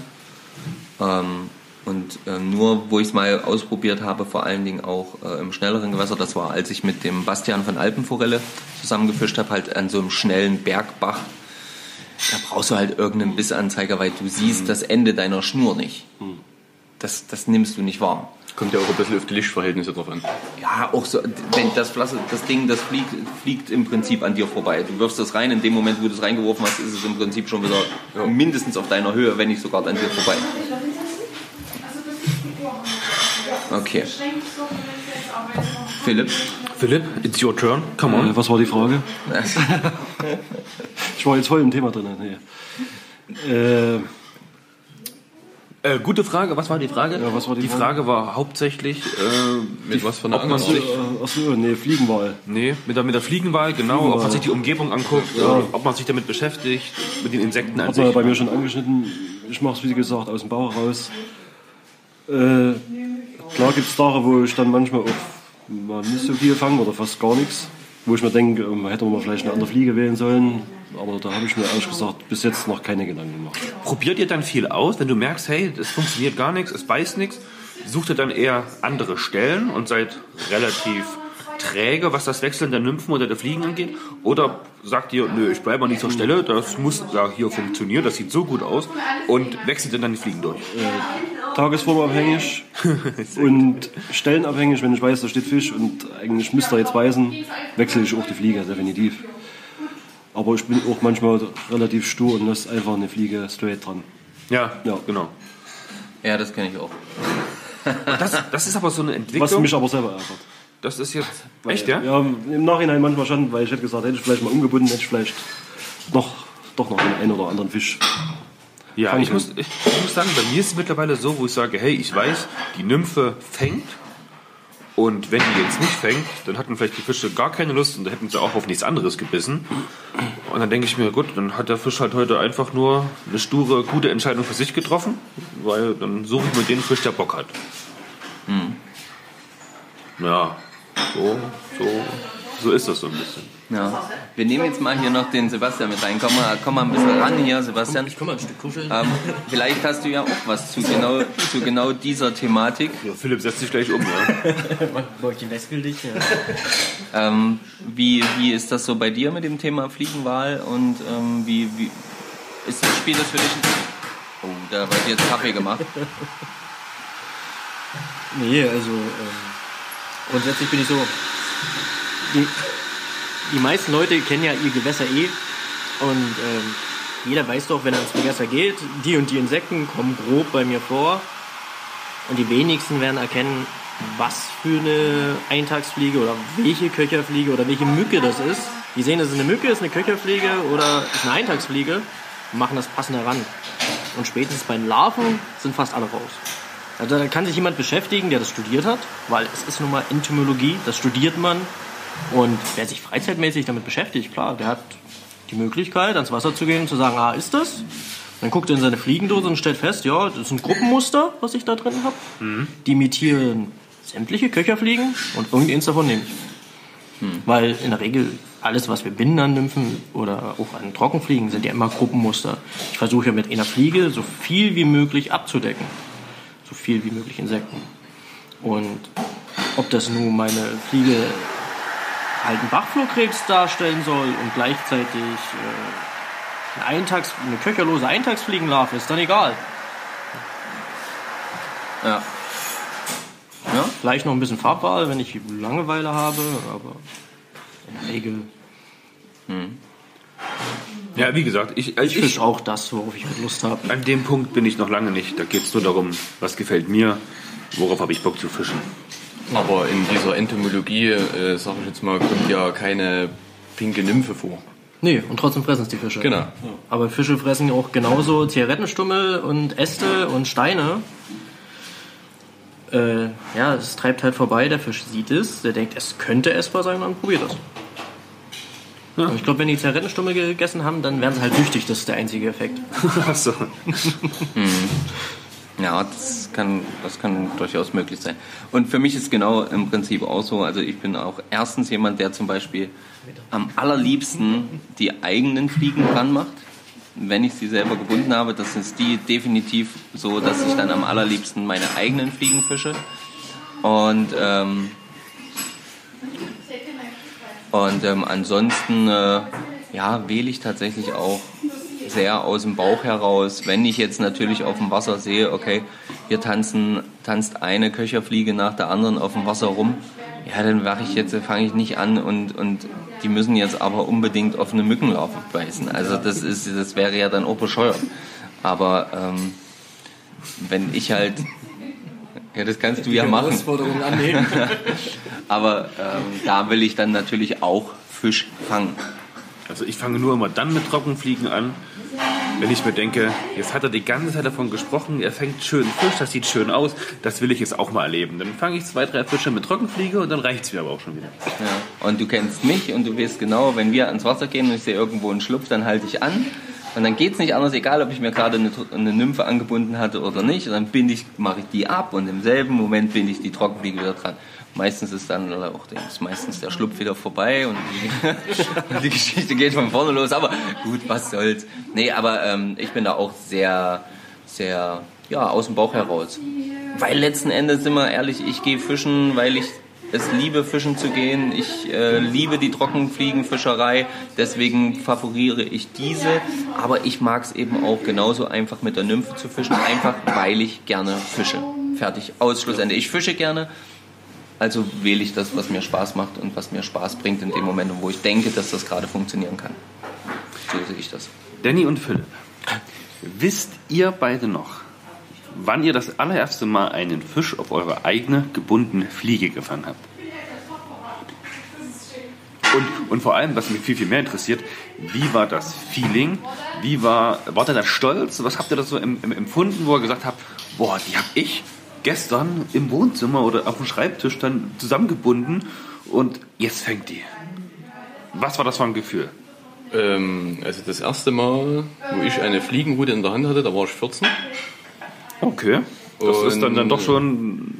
Ähm, und ähm, nur, wo ich es mal ausprobiert habe, vor allen Dingen auch äh, im schnelleren Gewässer, das war, als ich mit dem Bastian von Alpenforelle zusammengefischt habe, halt an so einem schnellen Bergbach. Da brauchst du halt irgendeinen Bissanzeiger, weil du siehst das Ende deiner Schnur nicht. Das, das nimmst du nicht wahr. Kommt ja auch ein bisschen auf die Lichtverhältnisse drauf an. Ja, auch so, wenn das, Flasse, das Ding, das fliegt, fliegt im Prinzip an dir vorbei. Du wirfst das rein, in dem Moment, wo du es reingeworfen hast, ist es im Prinzip schon wieder mindestens auf deiner Höhe, wenn nicht sogar an dir vorbei. Okay. Philipp? Philipp, it's your turn. Come on. Äh, was war die Frage? <laughs> Ich war jetzt voll im Thema drin. Nee. Äh, Äh, gute Frage. Was war die Frage? Ja, was war die die Frage? Frage war hauptsächlich, äh, Mit was für einer ob man sich, äh, achso, nee, Fliegenwahl. nee, mit der, mit der Fliegenwahl, genau, ob man Fliegenwahl. sich die Umgebung anguckt, Ja. äh, ob man sich damit beschäftigt, mit den Insekten an Hat man ja sich. bei mir schon angeschnitten. Ich mache es, wie gesagt, aus dem Bauch raus. Äh, klar gibt es Tage, wo ich dann manchmal auch mal nicht so viel fange oder fast gar nichts. Wo ich mir denke, ähm, hätte man vielleicht eine andere Fliege wählen sollen. Aber da habe ich mir ehrlich gesagt bis jetzt noch keine Gedanken gemacht. Probiert ihr dann viel aus, wenn du merkst, hey, es funktioniert gar nichts, es beißt nichts, sucht ihr dann eher andere Stellen und seid relativ träge, was das Wechseln der Nymphen oder der Fliegen angeht? Oder sagt ihr, nö, ich bleibe an dieser Stelle, das muss ja hier funktionieren, das sieht so gut aus und wechselt dann die Fliegen durch? Tagesformabhängig <laughs> und stellenabhängig. Wenn ich weiß, da steht Fisch und eigentlich müsste er jetzt beißen, wechsle ich auch die Fliege, definitiv. Aber ich bin auch manchmal relativ stur und lasse einfach eine Fliege straight dran. Ja, Ja. genau. Ja, das kenne ich auch. <laughs> Das, das ist aber so eine Was Entwicklung. mich aber selber ärgert. Das ist jetzt. Echt, ja? Ja, im Nachhinein manchmal schon, weil ich hätte gesagt, hätte ich vielleicht mal umgebunden, hätte ich vielleicht noch, doch noch den einen oder anderen Fisch. Ja, ich muss, ich, muss sagen, bei mir ist es mittlerweile so, wo ich sage, hey, ich weiß, die Nymphe fängt. Und wenn die jetzt nicht fängt, dann hatten vielleicht die Fische gar keine Lust und dann hätten sie auch auf nichts anderes gebissen. Und dann denke ich mir, gut, dann hat der Fisch halt heute einfach nur eine sture, gute Entscheidung für sich getroffen, weil dann suche ich mir den Fisch, der Bock hat. Ja, so, so, so ist das so ein bisschen. Ja. Wir nehmen jetzt mal hier noch den Sebastian mit rein. Komm mal, komm mal ein bisschen ran hier, Sebastian. Ich komm mal ein Stück kuscheln. Ähm, vielleicht hast du ja auch was zu genau, zu genau dieser Thematik. Ja, Philipp setzt sich gleich um, ja. <laughs> Wechsel dich. Ja. Ähm, wie, wie ist das so bei dir mit dem Thema Fliegenwahl und ähm, wie, wie ist das Spiel das für dich? Oh, da wird jetzt Kaffee gemacht. Nee, also ähm, Grundsätzlich bin ich so. Die, die meisten Leute kennen ja ihr Gewässer eh. Und ähm, jeder weiß doch, wenn er ins Gewässer geht, die und die Insekten kommen grob bei mir vor. Und die wenigsten werden erkennen, was für eine Eintagsfliege oder welche Köcherfliege oder welche Mücke das ist. Die sehen, das ist eine Mücke, ist eine Köcherfliege oder ist eine Eintagsfliege und machen das passend heran. Und spätestens bei den Larven sind fast alle raus. Also da kann sich jemand beschäftigen, der das studiert hat, weil es ist nun mal Entomologie, das studiert man. Und wer sich freizeitmäßig damit beschäftigt, klar, der hat die Möglichkeit, ans Wasser zu gehen und zu sagen, ah, ist das? Dann guckt er in seine Fliegendose und stellt fest, ja, das ist ein Gruppenmuster, was ich da drin habe. Die imitieren sämtliche Köcherfliegen und irgendeins davon nehme ich. Weil in der Regel alles, was wir binden an Nymphen oder auch an Trockenfliegen, sind ja immer Gruppenmuster. Ich versuche ja mit einer Fliege so viel wie möglich abzudecken. So viel wie möglich Insekten. Und ob das nun meine Fliege halt einen Bachflohkrebs darstellen soll und gleichzeitig äh, eine, Eintags-, eine köcherlose Eintagsfliegenlarve, ist dann egal. Ja. Ja, vielleicht noch ein bisschen Farbwahl, wenn ich Langeweile habe, aber in der Regel Ja, wie gesagt, ich, ich fisch auch das, worauf ich mit Lust habe. an dem Punkt bin ich noch lange nicht. Da geht es nur darum, was gefällt mir, worauf habe ich Bock zu fischen. Aber in dieser Entomologie, äh, sag ich jetzt mal, kommt ja keine pinke Nymphe vor. Nee, und trotzdem fressen es die Fische. Genau. Aber Fische fressen auch genauso Zigarettenstummel und Äste und Steine. Äh, ja, es treibt halt vorbei, der Fisch sieht es, der denkt, es könnte essbar sein und probiert es. Und ich glaube, wenn die Zigarettenstummel gegessen haben, dann werden sie halt süchtig, das ist der einzige Effekt. <laughs> Ach so. <laughs> Ja, das kann, das kann durchaus möglich sein. Und für mich ist genau im Prinzip auch so, also ich bin auch erstens jemand, der zum Beispiel am allerliebsten die eigenen Fliegen dran macht. Wenn ich sie selber gebunden habe, das ist die definitiv so, dass ich dann am allerliebsten meine eigenen Fliegen fische. Und, ähm, und ähm, ansonsten äh, ja, wähle ich tatsächlich auch sehr aus dem Bauch heraus. Wenn ich jetzt natürlich auf dem Wasser sehe, okay, hier tanzen, tanzt eine Köcherfliege nach der anderen auf dem Wasser rum, ja, dann mache ich jetzt, fange ich nicht an und, und die müssen jetzt aber unbedingt auf eine Mückenlarve beißen. Also das ist, das wäre ja dann auch bescheuert. Aber ähm, wenn ich halt, ja, das kannst du ja machen. Annehmen. <laughs> Aber ähm, da will ich dann natürlich auch Fisch fangen. Also ich fange nur immer dann mit Trockenfliegen an, wenn ich mir denke, jetzt hat er die ganze Zeit davon gesprochen, er fängt schön Fisch, das sieht schön aus, das will ich jetzt auch mal erleben. Dann fange ich zwei, drei Fische mit Trockenfliege und dann reicht es mir aber auch schon wieder. Ja. Und du kennst mich und du weißt genau, wenn wir ans Wasser gehen und ich sehe irgendwo einen Schlupf, dann halte ich an. Und dann geht's nicht anders, egal ob ich mir gerade eine, eine Nymphe angebunden hatte oder nicht. Und dann ich, mache ich die ab und im selben Moment binde ich die Trockenfliege wieder dran. Meistens ist dann auch der, ist meistens der Schlupf wieder vorbei und die, <laughs> die Geschichte geht von vorne los. Aber gut, was soll's. Nee, aber ähm, ich bin da auch sehr, sehr, ja, aus dem Bauch heraus. Weil letzten Endes, sind wir ehrlich, ich gehe fischen, weil ich es liebe, fischen zu gehen. Ich äh, liebe die Trockenfliegenfischerei, deswegen favoriere ich diese. Aber ich mag es eben auch genauso einfach mit der Nymphe zu fischen, einfach weil ich gerne fische. Fertig, aus, Schlussende. Ich fische gerne, also wähle ich das, was mir Spaß macht und was mir Spaß bringt in dem Moment, wo ich denke, dass das gerade funktionieren kann. So sehe ich das. Danny und Philipp, wisst ihr beide noch, wann ihr das allererste Mal einen Fisch auf eure eigene gebundene Fliege gefangen habt? Und, und vor allem, was mich viel, viel mehr interessiert, wie war das Feeling? Wie war, wart ihr da stolz? Was habt ihr da so em- em- empfunden, wo ihr gesagt habt, boah, die hab ich gestern im Wohnzimmer oder auf dem Schreibtisch dann zusammengebunden und jetzt fängt die. Was war das für ein Gefühl? Ähm, also das erste Mal, wo ich eine Fliegenrute in der Hand hatte, da war ich 14. Okay. Das ist dann, dann Und- doch schon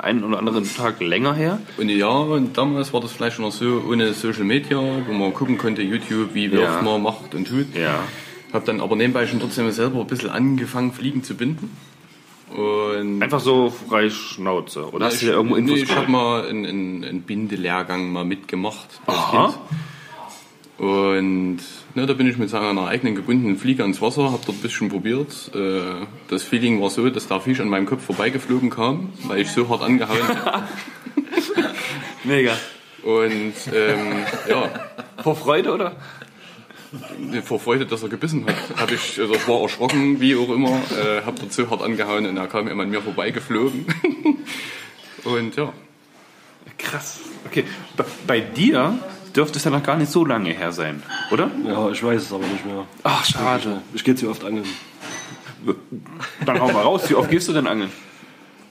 einen oder anderen Tag länger her. Und ja, und damals war das vielleicht noch so ohne Social Media, wo man gucken konnte, YouTube, wie Ja. oft man macht und tut. Ja. Hab dann aber nebenbei schon trotzdem selber ein bisschen angefangen, Fliegen zu binden. Und Einfach so frei Schnauze. Oder hast du ich, da irgendwo Infos nee, ich habe mal einen, einen, einen Bindelehrgang mal mitgemacht als Aha. Kind. Und ne, da bin ich mit seiner eigenen gebundenen Fliege ans Wasser, habe dort ein bisschen probiert. Äh, das Feeling war so, dass der Fisch an meinem Kopf vorbeigeflogen kam, weil ich so hart angehauen habe. <laughs> Mega. Und ähm, ja, Vor Freude, oder? Vor Freude, dass er gebissen hat, habe ich, also ich war erschrocken, wie auch immer, äh, habe dort so hart angehauen und er kam immer an mir vorbeigeflogen. <laughs> und ja, Krass. Okay, bei, bei dir dürfte es ja noch gar nicht so lange her sein, oder? Ja, ich weiß es aber nicht mehr. Ach, schade. Ich gehe zu oft angeln. Dann hau mal raus. Wie oft gehst du denn angeln?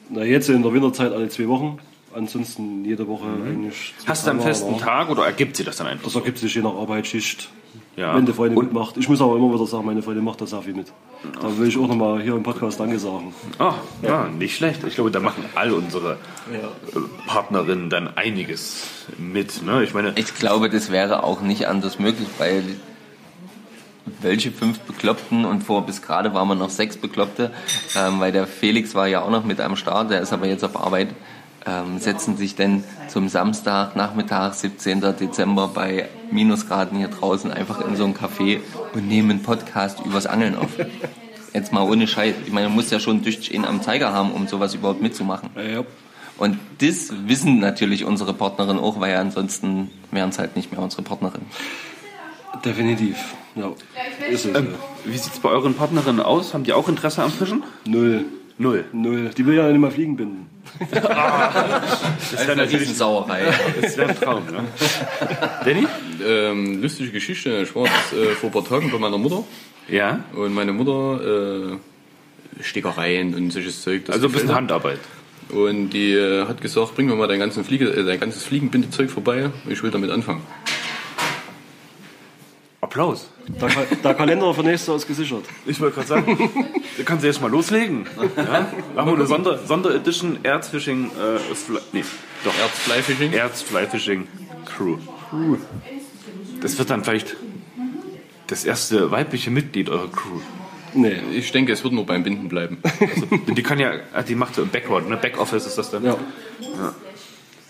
Na, jetzt in der Winterzeit alle zwei Wochen. Ansonsten jede Woche eigentlich. Mhm. Hast du einen dreimal, festen Tag oder ergibt sich das dann einfach? Das ergibt sich je nach Arbeitsschicht. Ja. Wenn die Freundin Und- mitmacht. Ich muss aber immer wieder sagen, meine Freundin macht da sehr viel mit. Da will ich auch nochmal hier im Podcast Danke sagen. Ah, ja, nicht schlecht. Ich glaube, da machen all unsere äh, Partnerinnen dann einiges mit. Ne? Ich meine, Ich glaube, das wäre auch nicht anders möglich, weil welche fünf Bekloppten und vor bis gerade waren wir noch sechs Bekloppte, ähm, weil der Felix war ja auch noch mit am Start, der ist aber jetzt auf Arbeit, ähm, setzen sich denn zum Samstag, Nachmittag, 17. Dezember bei Minusgraden hier draußen einfach in so ein Café und nehmen einen Podcast übers Angeln auf. Jetzt mal ohne Scheiß. Ich meine, man muss ja schon ihn am Zeiger haben, um sowas überhaupt mitzumachen. Ja. Und das wissen natürlich unsere Partnerinnen auch, weil ansonsten wären es halt nicht mehr unsere Partnerinnen. Definitiv. Ja. Ist es. ähm, wie sieht es bei euren Partnerinnen aus? Haben die auch Interesse am Fischen? Null. Null. Null. Die will ja nicht mal fliegen binden. Das wäre natürlich Riesensauerei. das wär ein Traum. Ne? Danny? ähm, lustige Geschichte. Ich war jetzt, äh, vor ein paar Tagen bei meiner Mutter Ja? und meine Mutter äh, Stickereien und solches Zeug. das Also ein bisschen. Handarbeit. Und die äh, hat gesagt, bring mir mal dein, ganzen Fliege, äh, dein ganzes Fliegenbindezeug vorbei. Ich will damit anfangen. Applaus. Der, Ka der Kalender für nächstes Jahr ist gesichert. Ich wollte gerade sagen, da kannst du jetzt mal loslegen. Ja? Machen wir eine Sonder Sonderedition Erzfishing, äh, Fly, nee, doch, Erzflyfishing. Erzflyfishing Crew. Das wird dann vielleicht das erste weibliche Mitglied eurer Crew. Nee. Ich denke, es wird nur beim Binden bleiben. Also, die kann ja, ah, die macht so im Backward, ne? Backoffice ist das dann. Ja.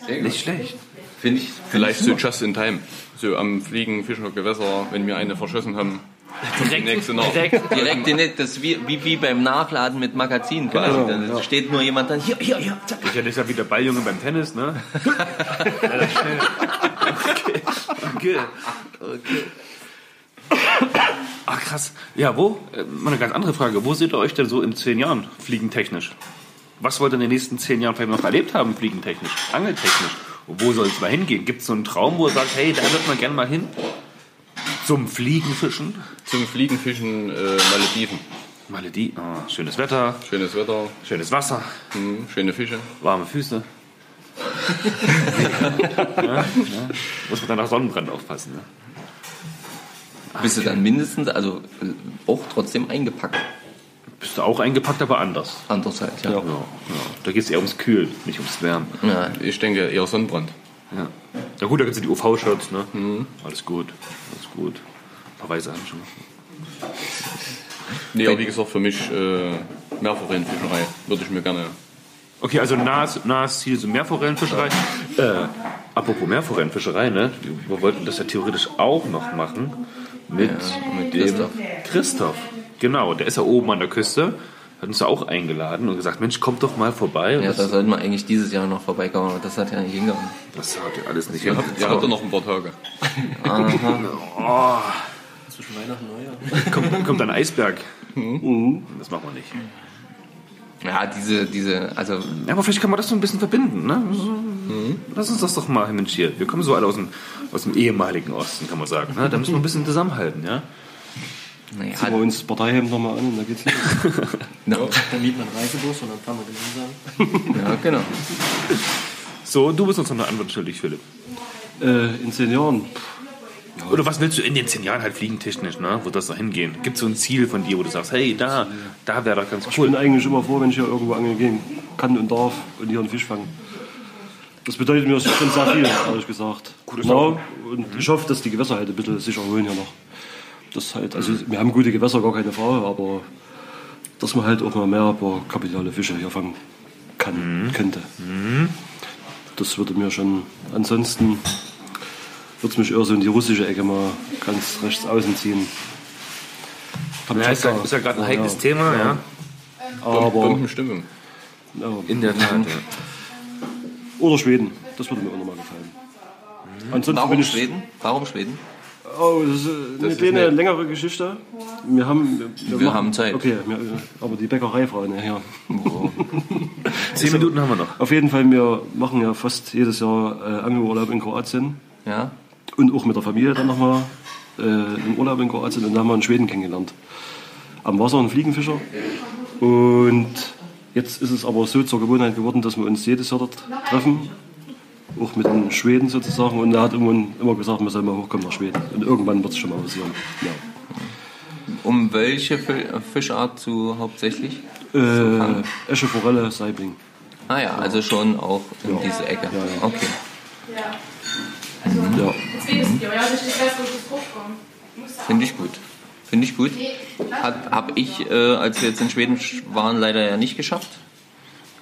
Nicht schlecht. Finde ich. Vielleicht so just in time. So am Fliegen, Fischer, Gewässer, wenn wir eine verschossen haben. kommt die nächste nach. Direkt, direkt in das ist wie, wie, wie beim Nachladen mit Magazin. Genau. Da steht nur jemand dann, hier, hier, hier, zack. Ich ja, das ist ja wie der Balljunge beim Tennis, ne? Ja, das schnell. okay. okay. Ach krass. Ja, wo? Äh, Mal eine ganz andere Frage. Wo seht ihr euch denn so in zehn Jahren fliegentechnisch? Was wollt ihr in den nächsten zehn Jahren vielleicht noch erlebt haben, fliegentechnisch, angeltechnisch? Wo soll es mal hingehen? Gibt es so einen Traum, wo ihr sagt, hey, da wird man gerne mal hin? Zum Fliegenfischen? Zum Fliegenfischen äh, Malediven. Malediven, ah, schönes Wetter, Schönes Wetter, schönes Wasser, hm, schöne Fische. warme Füße. <laughs> ja, ja. Muss man dann nach Sonnenbrand aufpassen. Ne? Bist du dann mindestens, also auch trotzdem eingepackt. Bist du auch eingepackt, aber anders. Andererseits, ja. Ja, ja. Da geht es eher ums Kühlen, nicht ums Wärmen. ja. Ich denke eher Sonnenbrand. Ja. Na gut, da gibt es die UV-Shirts, ne? Alles gut, alles gut. Ein paar weiße Handschuhe. Nee, aber wie gesagt, für mich äh, Meerforellenfischerei würde ich mir gerne. Okay, also nahes, nahes Ziel so Meerforellenfischerei. Äh, apropos Meerforellenfischerei, ne? Wir wollten das ja theoretisch auch noch machen mit, mit dem Christoph. Christoph. Genau, der ist ja oben an der Küste. Hat uns ja auch eingeladen und gesagt, Mensch, kommt doch mal vorbei. Und Ja, da sollten wir eigentlich dieses Jahr noch vorbeikommen, aber das hat ja nicht hingehauen. das hat ja alles nicht habt, ihr habt ja noch ein paar Tage. Zwischen Weihnachten und Neujahr. kommt, kommt ein Eisberg. Das machen wir nicht. Ja, diese, diese, also Ja, aber vielleicht kann man das so ein bisschen verbinden, ne? So, Lass uns das doch mal, Mensch, hier. Wir kommen so alle aus dem, aus dem ehemaligen Osten, kann man sagen. Ne? Da müssen wir ein bisschen zusammenhalten, ja? Naja, Ziehen wir uns das Parteihemd nochmal an und da geht's los. <laughs> no. Dann mieten wir einen Reisebus und dann fahren wir gemeinsam. ja, genau. So, du bist uns noch eine Antwort schuldig, Philipp. äh, in zehn Jahren. Oder was willst du in den zehn Jahren halt fliegentechnisch, ne? Wo das so hingehen? Gibt es so ein Ziel von dir, wo du sagst, hey, da, da wäre doch ganz Ich bin cool. eigentlich immer froh, wenn ich hier irgendwo angeln gehen kann und darf und hier einen Fisch fangen. Das bedeutet mir schon sehr viel, <coughs> ehrlich gesagt. Gute ja, und ich hoffe, dass die Gewässer halt ein bisschen sich erholen hier noch. Das halt, also wir haben gute Gewässer, gar keine Frage, aber dass man halt auch mal mehr ein paar kapitale Fische hier fangen kann, könnte. Das würde mir schon, ansonsten würde es mich eher so in die russische Ecke mal ganz rechts außen ziehen. Ja, ist ja, ist ja gerade ein heikles Thema, ja. Aber, Bombenstimmung. ja. In der Tat, ja. Oder Schweden. Das würde mir auch nochmal gefallen. Ansonsten bin Warum ich, Schweden? Warum Schweden? Oh, das ist äh, eine ist kleine, eine- längere Geschichte. Wir haben, Wir haben Zeit. Okay, wir, aber die Bäckereifrau, ne, ja. <laughs> Zehn Minuten haben wir noch. Auf jeden Fall, wir machen ja fast jedes Jahr äh, Angelurlaub in Kroatien Ja. und auch mit der Familie dann nochmal äh, im Urlaub in Kroatien und da haben wir einen Schweden kennengelernt. Am Wasser ein Fliegenfischer. Und jetzt ist es aber so zur Gewohnheit geworden, dass wir uns jedes Jahr dort treffen. Auch mit den Schweden sozusagen. Und er hat immer, immer gesagt, wir sollen mal hochkommen nach Schweden. Und irgendwann wird es schon mal passieren. Ja. Um welche Fi- Fischart zu hauptsächlich? Äh, Esche, Forelle, Saibling. Ah ja, also schon auch in diese Ecke. Ja, ja. Okay. Ja. Finde ich gut. Finde ich gut. Hat, hab ich, äh, als wir jetzt in Schweden waren, leider ja nicht geschafft.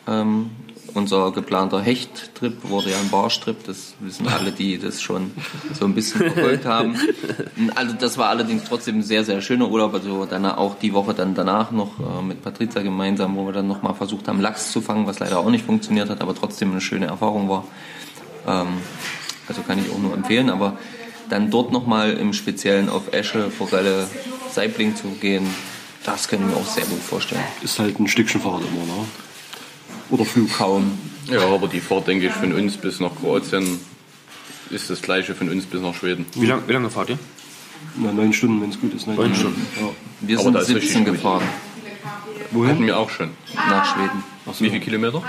Ähm, unser geplanter Hechttrip wurde ja ein Barschtrip. Das wissen alle, die das schon so ein bisschen verfolgt haben. Also das war allerdings trotzdem ein sehr, sehr schöner Urlaub. Also dann auch die Woche dann danach noch äh, mit Patrizia gemeinsam, wo wir dann nochmal versucht haben, Lachs zu fangen, was leider auch nicht funktioniert hat, aber trotzdem eine schöne Erfahrung war. Ähm, also kann ich auch nur empfehlen, aber dann dort nochmal im Speziellen auf Esche, Forelle, Saibling zu gehen, das kann ich mir auch sehr gut vorstellen. Ist halt ein Stückchen Fahrrad immer, ne? Oder Flug. Kaum. Ja, aber die Fahrt, denke ich, von uns bis nach Kroatien ist das gleiche von uns bis nach Schweden. Wie, lang, wie lange fahrt ihr? Na, neun Stunden, wenn es gut ist. Neun, Neun Stunden. Ja. Wir Aber sind da ist richtig 17 gut. gefahren Hatten Wohin? wir auch schon. nach Schweden. Wie viele Kilometer?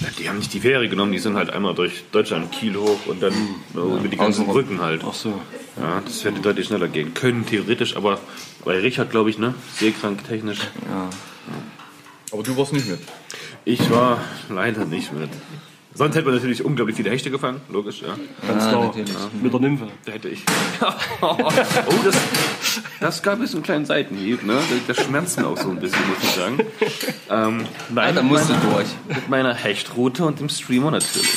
Ja, Die haben nicht die Fähre genommen, die sind halt einmal durch Deutschland, Kiel hoch und dann äh, über die ganzen außenrum. Brücken halt. Ach so. Ja, das hätte deutlich schneller gehen können, theoretisch, aber bei Richard, glaube ich, ne? Seekrank technisch. Aber du warst nicht mit. Ich war leider nicht mit. Sonst hätte man natürlich unglaublich viele Hechte gefangen, logisch, ja. Ganz Ah, klar. natürlich. Mit der Nymphe. Da hätte ich. <laughs> oh, das, das gab es einen kleinen Seitenhieb, ne? Das schmerzt mir auch so ein bisschen, muss ich sagen. Ähm, nein, da mit musst du meiner- durch. Mit meiner Hechtroute und dem Streamer natürlich.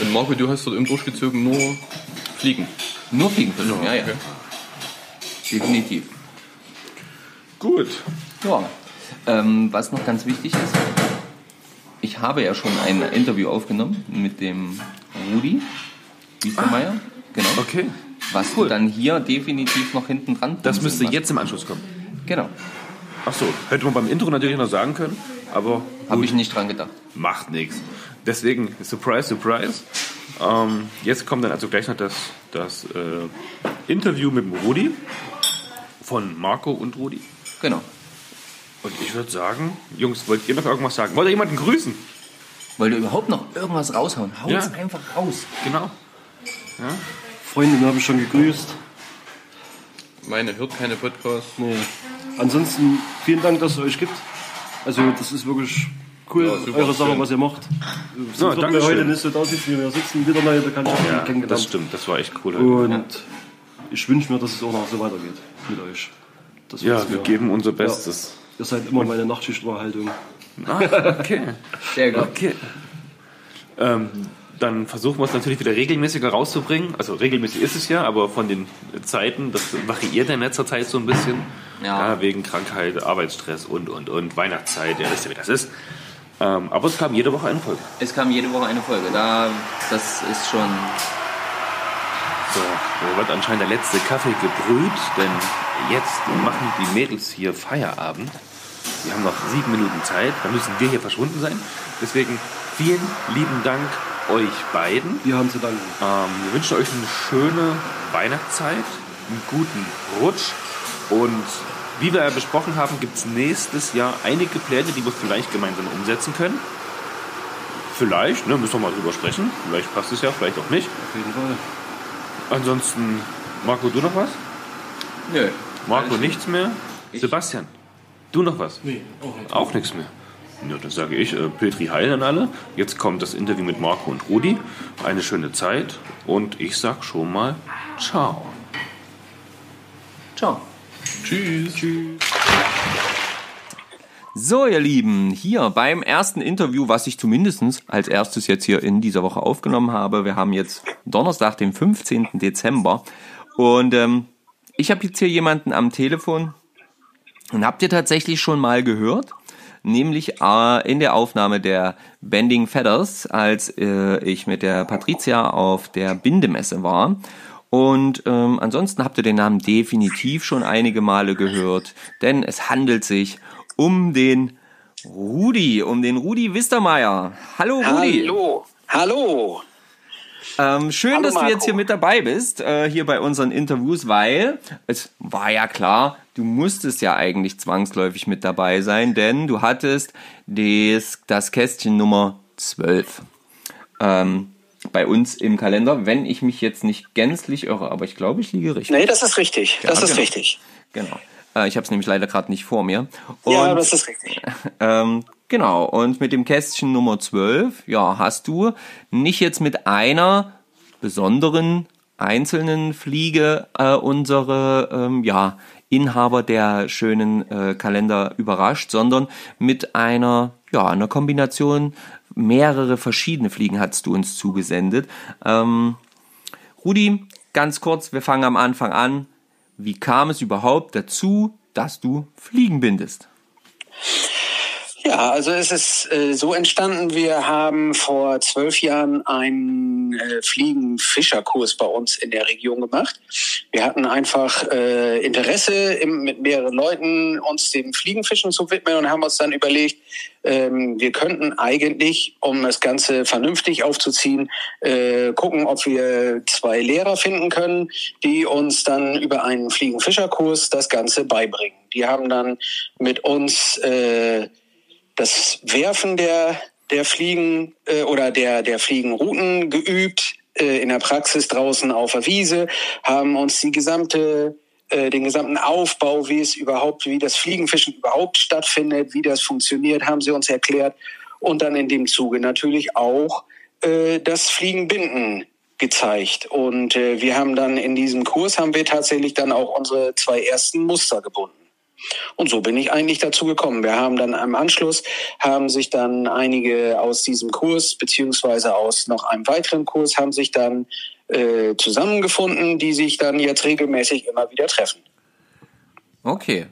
Und Marco, du hast dort im durchgezogen nur Fliegen. Nur Fliegenfischen, ja, ja. Definitiv. Gut. Ja. Ähm, was noch ganz wichtig ist, ich habe ja schon ein Interview aufgenommen mit dem Rudi Wiestermeier. Genau. Okay. Was Cool. dann hier definitiv noch hinten dran Das müsste hast. jetzt im Anschluss kommen. Genau. Ach so, hätte man beim Intro natürlich noch sagen können, aber Habe ich nicht dran gedacht. macht nichts. Deswegen, surprise, surprise. Ähm, jetzt kommt dann also gleich noch das, das äh, Interview mit dem Rudi von Marco und Rudi. Genau. Und ich würde sagen, Jungs, wollt ihr noch irgendwas sagen? Wollt ihr jemanden grüßen? Wollt ihr überhaupt noch irgendwas raushauen? Haut Ja. es einfach raus. Genau. Freundin habe ich schon gegrüßt. Meine hört keine Podcasts. Nee. Ansonsten vielen Dank, dass es euch gibt. Also das ist wirklich cool, Ja, super, eure Sache, schön. was ihr macht. Sonst Ja, danke wir heute nicht so da sitzen, wie wir sitzen. Wieder neue Bekanntschaften Ja, das kennengelernt. stimmt, das war echt cool. Und ich wünsche mir, dass es auch noch so weitergeht mit euch. Das ja, wir geben unser Bestes. Ihr seid immer meine Nachtschichtunterhaltung. Ah, okay. Sehr gut. Okay. Ähm, dann versuchen wir es natürlich wieder regelmäßiger rauszubringen. Also regelmäßig ist es ja, aber von den Zeiten, das variiert in letzter Zeit so ein bisschen. Ja. wegen Krankheit, Arbeitsstress und, und, und Weihnachtszeit. Ja, wisst ihr, wie das ist. Ähm, aber es kam jede Woche eine Folge. Es kam jede Woche eine Folge. Da, das ist schon. So, da wird anscheinend der letzte Kaffee gebrüht, denn jetzt machen die Mädels hier Feierabend. Wir haben noch sieben Minuten Zeit, dann müssen wir hier verschwunden sein. Deswegen vielen lieben Dank euch beiden. Wir haben zu danken. Ähm, wir wünschen euch eine schöne Weihnachtszeit, einen guten Rutsch und wie wir ja besprochen haben, gibt es nächstes Jahr einige Pläne, die wir vielleicht gemeinsam umsetzen können. Vielleicht, ne, müssen wir mal drüber sprechen. Vielleicht passt es ja, vielleicht auch nicht. Auf jeden Fall. Ansonsten, Marco, du noch was? Nö. Marco, nichts mehr? Sebastian, du noch was? Nee, auch nicht. Auch nichts mehr. Ja, dann sage ich, äh, Petri Heil an alle. Jetzt kommt das Interview mit Marco und Rudi. Eine schöne Zeit und ich sag schon mal Ciao. Ciao. Tschüss. So, ihr Lieben, hier beim ersten Interview, was ich zumindest als erstes jetzt hier in dieser Woche aufgenommen habe. Wir haben jetzt Donnerstag, den 15. Dezember. Und ähm, ich habe jetzt hier jemanden am Telefon. Und habt ihr tatsächlich schon mal gehört? nämlich äh, in der Aufnahme der Bending Feathers, als äh, ich mit der Patricia auf der Bindemesse war. Und ähm, ansonsten habt ihr den Namen definitiv schon einige Male gehört, denn es handelt sich um den Rudi, um den Rudi Wistermeier. Hallo Rudi. Hallo, hallo. Ähm, schön, Hallo, dass du Marco. jetzt hier mit dabei bist, äh, hier bei unseren Interviews, weil es war ja klar, du musstest ja eigentlich zwangsläufig mit dabei sein, denn du hattest des, das Kästchen Nummer 12 ähm, bei uns im Kalender, wenn ich mich jetzt nicht gänzlich irre, aber ich glaube, ich liege richtig. Nee, das ist richtig. Ja, das ist genau. richtig. Genau. Äh, ich habe es nämlich leider gerade nicht vor mir. Und, ja, das ist richtig. <laughs> ähm, genau, und mit dem Kästchen Nummer 12, ja, hast du nicht jetzt mit einer besonderen einzelnen Fliege äh, unsere ähm, ja, Inhaber der schönen äh, Kalender überrascht, sondern mit einer, ja, einer Kombination mehrere verschiedene Fliegen hast du uns zugesendet. Ähm, Rudi, ganz kurz, wir fangen am Anfang an. Wie kam es überhaupt dazu, dass du Fliegen bindest? Ja, also es ist äh, so entstanden, wir haben vor zwölf Jahren einen äh, Fliegenfischerkurs bei uns in der Region gemacht. Wir hatten einfach äh, Interesse, im, mit mehreren Leuten uns dem Fliegenfischen zu widmen und haben uns dann überlegt, ähm, wir könnten eigentlich, um das Ganze vernünftig aufzuziehen, äh, gucken, ob wir zwei Lehrer finden können, die uns dann über einen Fliegenfischerkurs das Ganze beibringen. Die haben dann mit uns äh, das Werfen der, der Fliegen äh, oder der, der Fliegenrouten geübt äh, in der Praxis draußen auf der Wiese, haben uns die gesamte äh, den gesamten Aufbau, wie es überhaupt, wie das Fliegenfischen überhaupt stattfindet, wie das funktioniert, haben sie uns erklärt und dann in dem Zuge natürlich auch äh, das Fliegenbinden gezeigt und äh, wir haben dann in diesem Kurs haben wir tatsächlich dann auch unsere zwei ersten Muster gebunden. Und so bin ich eigentlich dazu gekommen. Wir haben dann am Anschluss haben sich dann einige aus diesem Kurs beziehungsweise aus noch einem weiteren Kurs haben sich dann äh, zusammengefunden, die sich dann jetzt regelmäßig immer wieder treffen. Okay.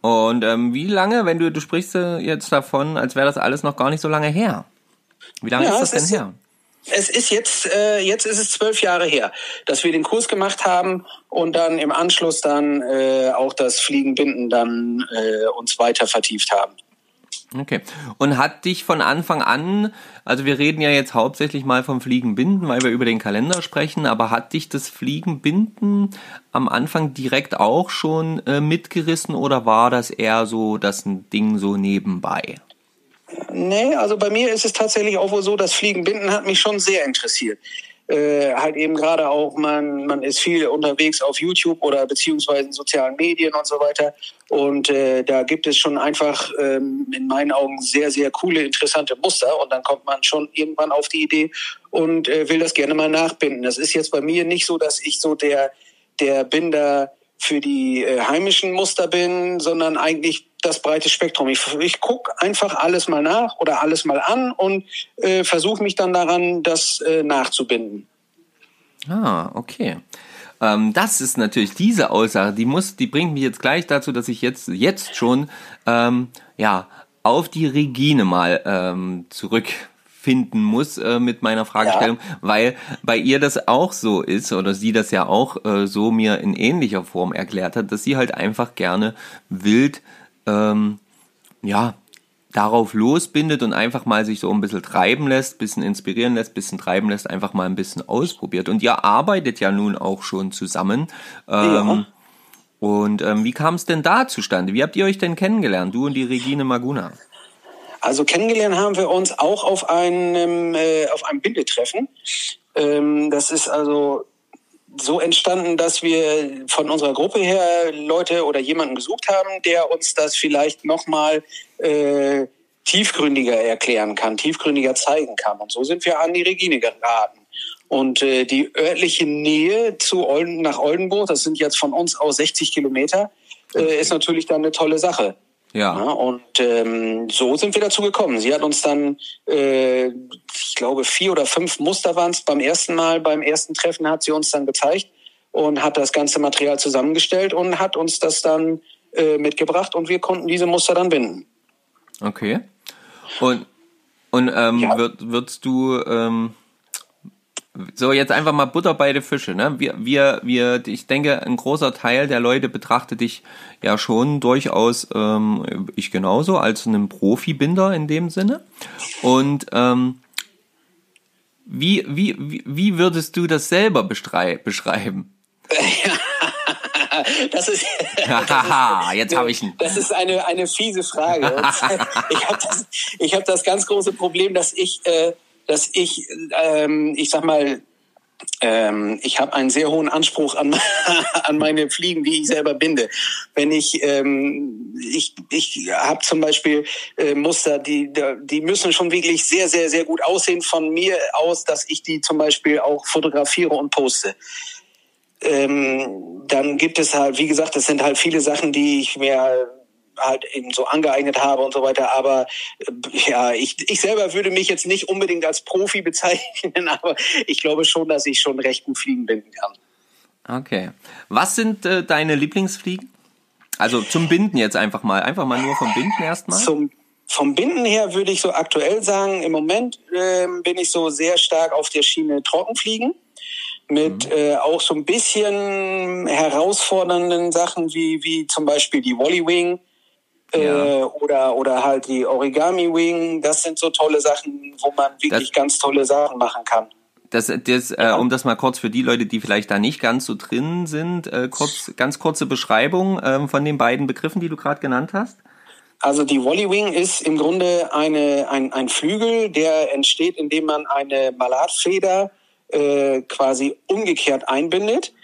Und ähm, wie lange, wenn du, du sprichst äh, jetzt davon, als wäre das alles noch gar nicht so lange her. Wie lange Ja, ist das denn ist- her? Es ist jetzt, äh, jetzt ist es zwölf Jahre her, dass wir den Kurs gemacht haben und dann im Anschluss dann äh, auch das Fliegenbinden dann äh, uns weiter vertieft haben. Okay. Und hat dich von Anfang an, also wir reden ja jetzt hauptsächlich mal vom Fliegenbinden, weil wir über den Kalender sprechen, aber hat dich das Fliegenbinden am Anfang direkt auch schon äh, mitgerissen oder war das eher so das ein Ding so nebenbei? Nee, also bei mir ist es tatsächlich auch wohl so, das Fliegenbinden hat mich schon sehr interessiert. Äh, halt eben gerade auch, man, man ist viel unterwegs auf YouTube oder beziehungsweise in sozialen Medien und so weiter. Und äh, da gibt es schon einfach ähm, in meinen Augen sehr, sehr coole, interessante Muster. Und dann kommt man schon irgendwann auf die Idee und äh, will das gerne mal nachbinden. Das ist jetzt bei mir nicht so, dass ich so der, der Binder für die äh, heimischen Muster bin, sondern eigentlich das breite Spektrum. Ich, ich gucke einfach alles mal nach oder alles mal an und äh, versuche mich dann daran, das äh, nachzubinden. Ah, okay. Ähm, das ist natürlich diese Aussage, die muss, die bringt mich jetzt gleich dazu, dass ich jetzt jetzt schon ähm, ja auf die Regine mal ähm, zurückfinden muss äh, mit meiner Fragestellung, weil bei ihr das auch so ist oder sie das ja auch äh, so mir in ähnlicher Form erklärt hat, dass sie halt einfach gerne wild ähm, ja darauf losbindet und einfach mal sich so ein bisschen treiben lässt, bisschen inspirieren lässt, bisschen treiben lässt, einfach mal ein bisschen ausprobiert. Und ihr arbeitet ja nun auch schon zusammen. Ähm, Und ähm, wie kam es denn da zustande? Wie habt ihr euch denn kennengelernt, du und die Regine Maguna? Also kennengelernt haben wir uns auch auf einem, äh, auf einem Bindetreffen. Ähm, das ist also so entstanden, dass wir von unserer Gruppe her Leute oder jemanden gesucht haben, der uns das vielleicht nochmal äh, tiefgründiger erklären kann, tiefgründiger zeigen kann. Und so sind wir an die Regine geraten. Und äh, die örtliche Nähe zu Olden, nach Oldenburg, das sind jetzt von uns aus 60 Kilometer, äh, ist natürlich dann eine tolle Sache. Ja. Ja, und ähm, so sind wir dazu gekommen. Sie hat uns dann, äh, ich glaube, vier oder fünf Muster waren es beim ersten Mal, beim ersten Treffen hat sie uns dann gezeigt und hat das ganze Material zusammengestellt und hat uns das dann äh, mitgebracht und wir konnten diese Muster dann binden. Okay. Und, und ähm, Ja. würd, würdest du ähm, so jetzt einfach mal Butter bei den Fische, ne? Wir, wir, wir, ich denke, ein großer Teil der Leute betrachtet dich ja schon durchaus, ähm, ich genauso, als einen Profibinder in dem Sinne. Und ähm, wie, wie, wie, wie würdest du das selber beschreiben? <laughs> <laughs> Das ist, Haha, jetzt habe ich ihn. Das ist eine, eine fiese Frage. <laughs> Ich habe das, ich hab das ganz große Problem, dass ich, äh, dass ich, ähm, ich sag mal, ähm, ich habe einen sehr hohen Anspruch an, <laughs> an meine Fliegen, die ich selber binde. Wenn ich, ähm, ich, ich habe zum Beispiel äh, Muster, die, die müssen schon wirklich sehr, sehr, sehr gut aussehen von mir aus, dass ich die zum Beispiel auch fotografiere und poste ähm, dann gibt es halt, wie gesagt, es sind halt viele Sachen, die ich mir halt eben so angeeignet habe und so weiter. Aber äh, ja, ich, ich selber würde mich jetzt nicht unbedingt als Profi <laughs> bezeichnen, aber ich glaube schon, dass ich schon recht gut fliegen binden kann. Okay. Was sind äh, deine Lieblingsfliegen? Also zum Binden jetzt einfach mal. Einfach mal nur vom Binden erstmal. Zum vom Binden her würde ich so aktuell sagen, im Moment ähm, bin ich so sehr stark auf der Schiene Trockenfliegen mit äh, auch so ein bisschen herausfordernden Sachen wie wie zum Beispiel die Wally Wing äh, Ja. oder oder halt die Origami Wing. Das sind so tolle Sachen, wo man wirklich Das- ganz tolle Sachen machen kann. Das, das, äh, um das mal kurz für die Leute, die vielleicht da nicht ganz so drin sind, äh, kurz, ganz kurze Beschreibung ähm, von den beiden Begriffen, die du gerade genannt hast. Also die Wally Wing ist im Grunde eine, ein, ein Flügel, der entsteht, indem man eine Malatfeder äh, quasi umgekehrt einbindet.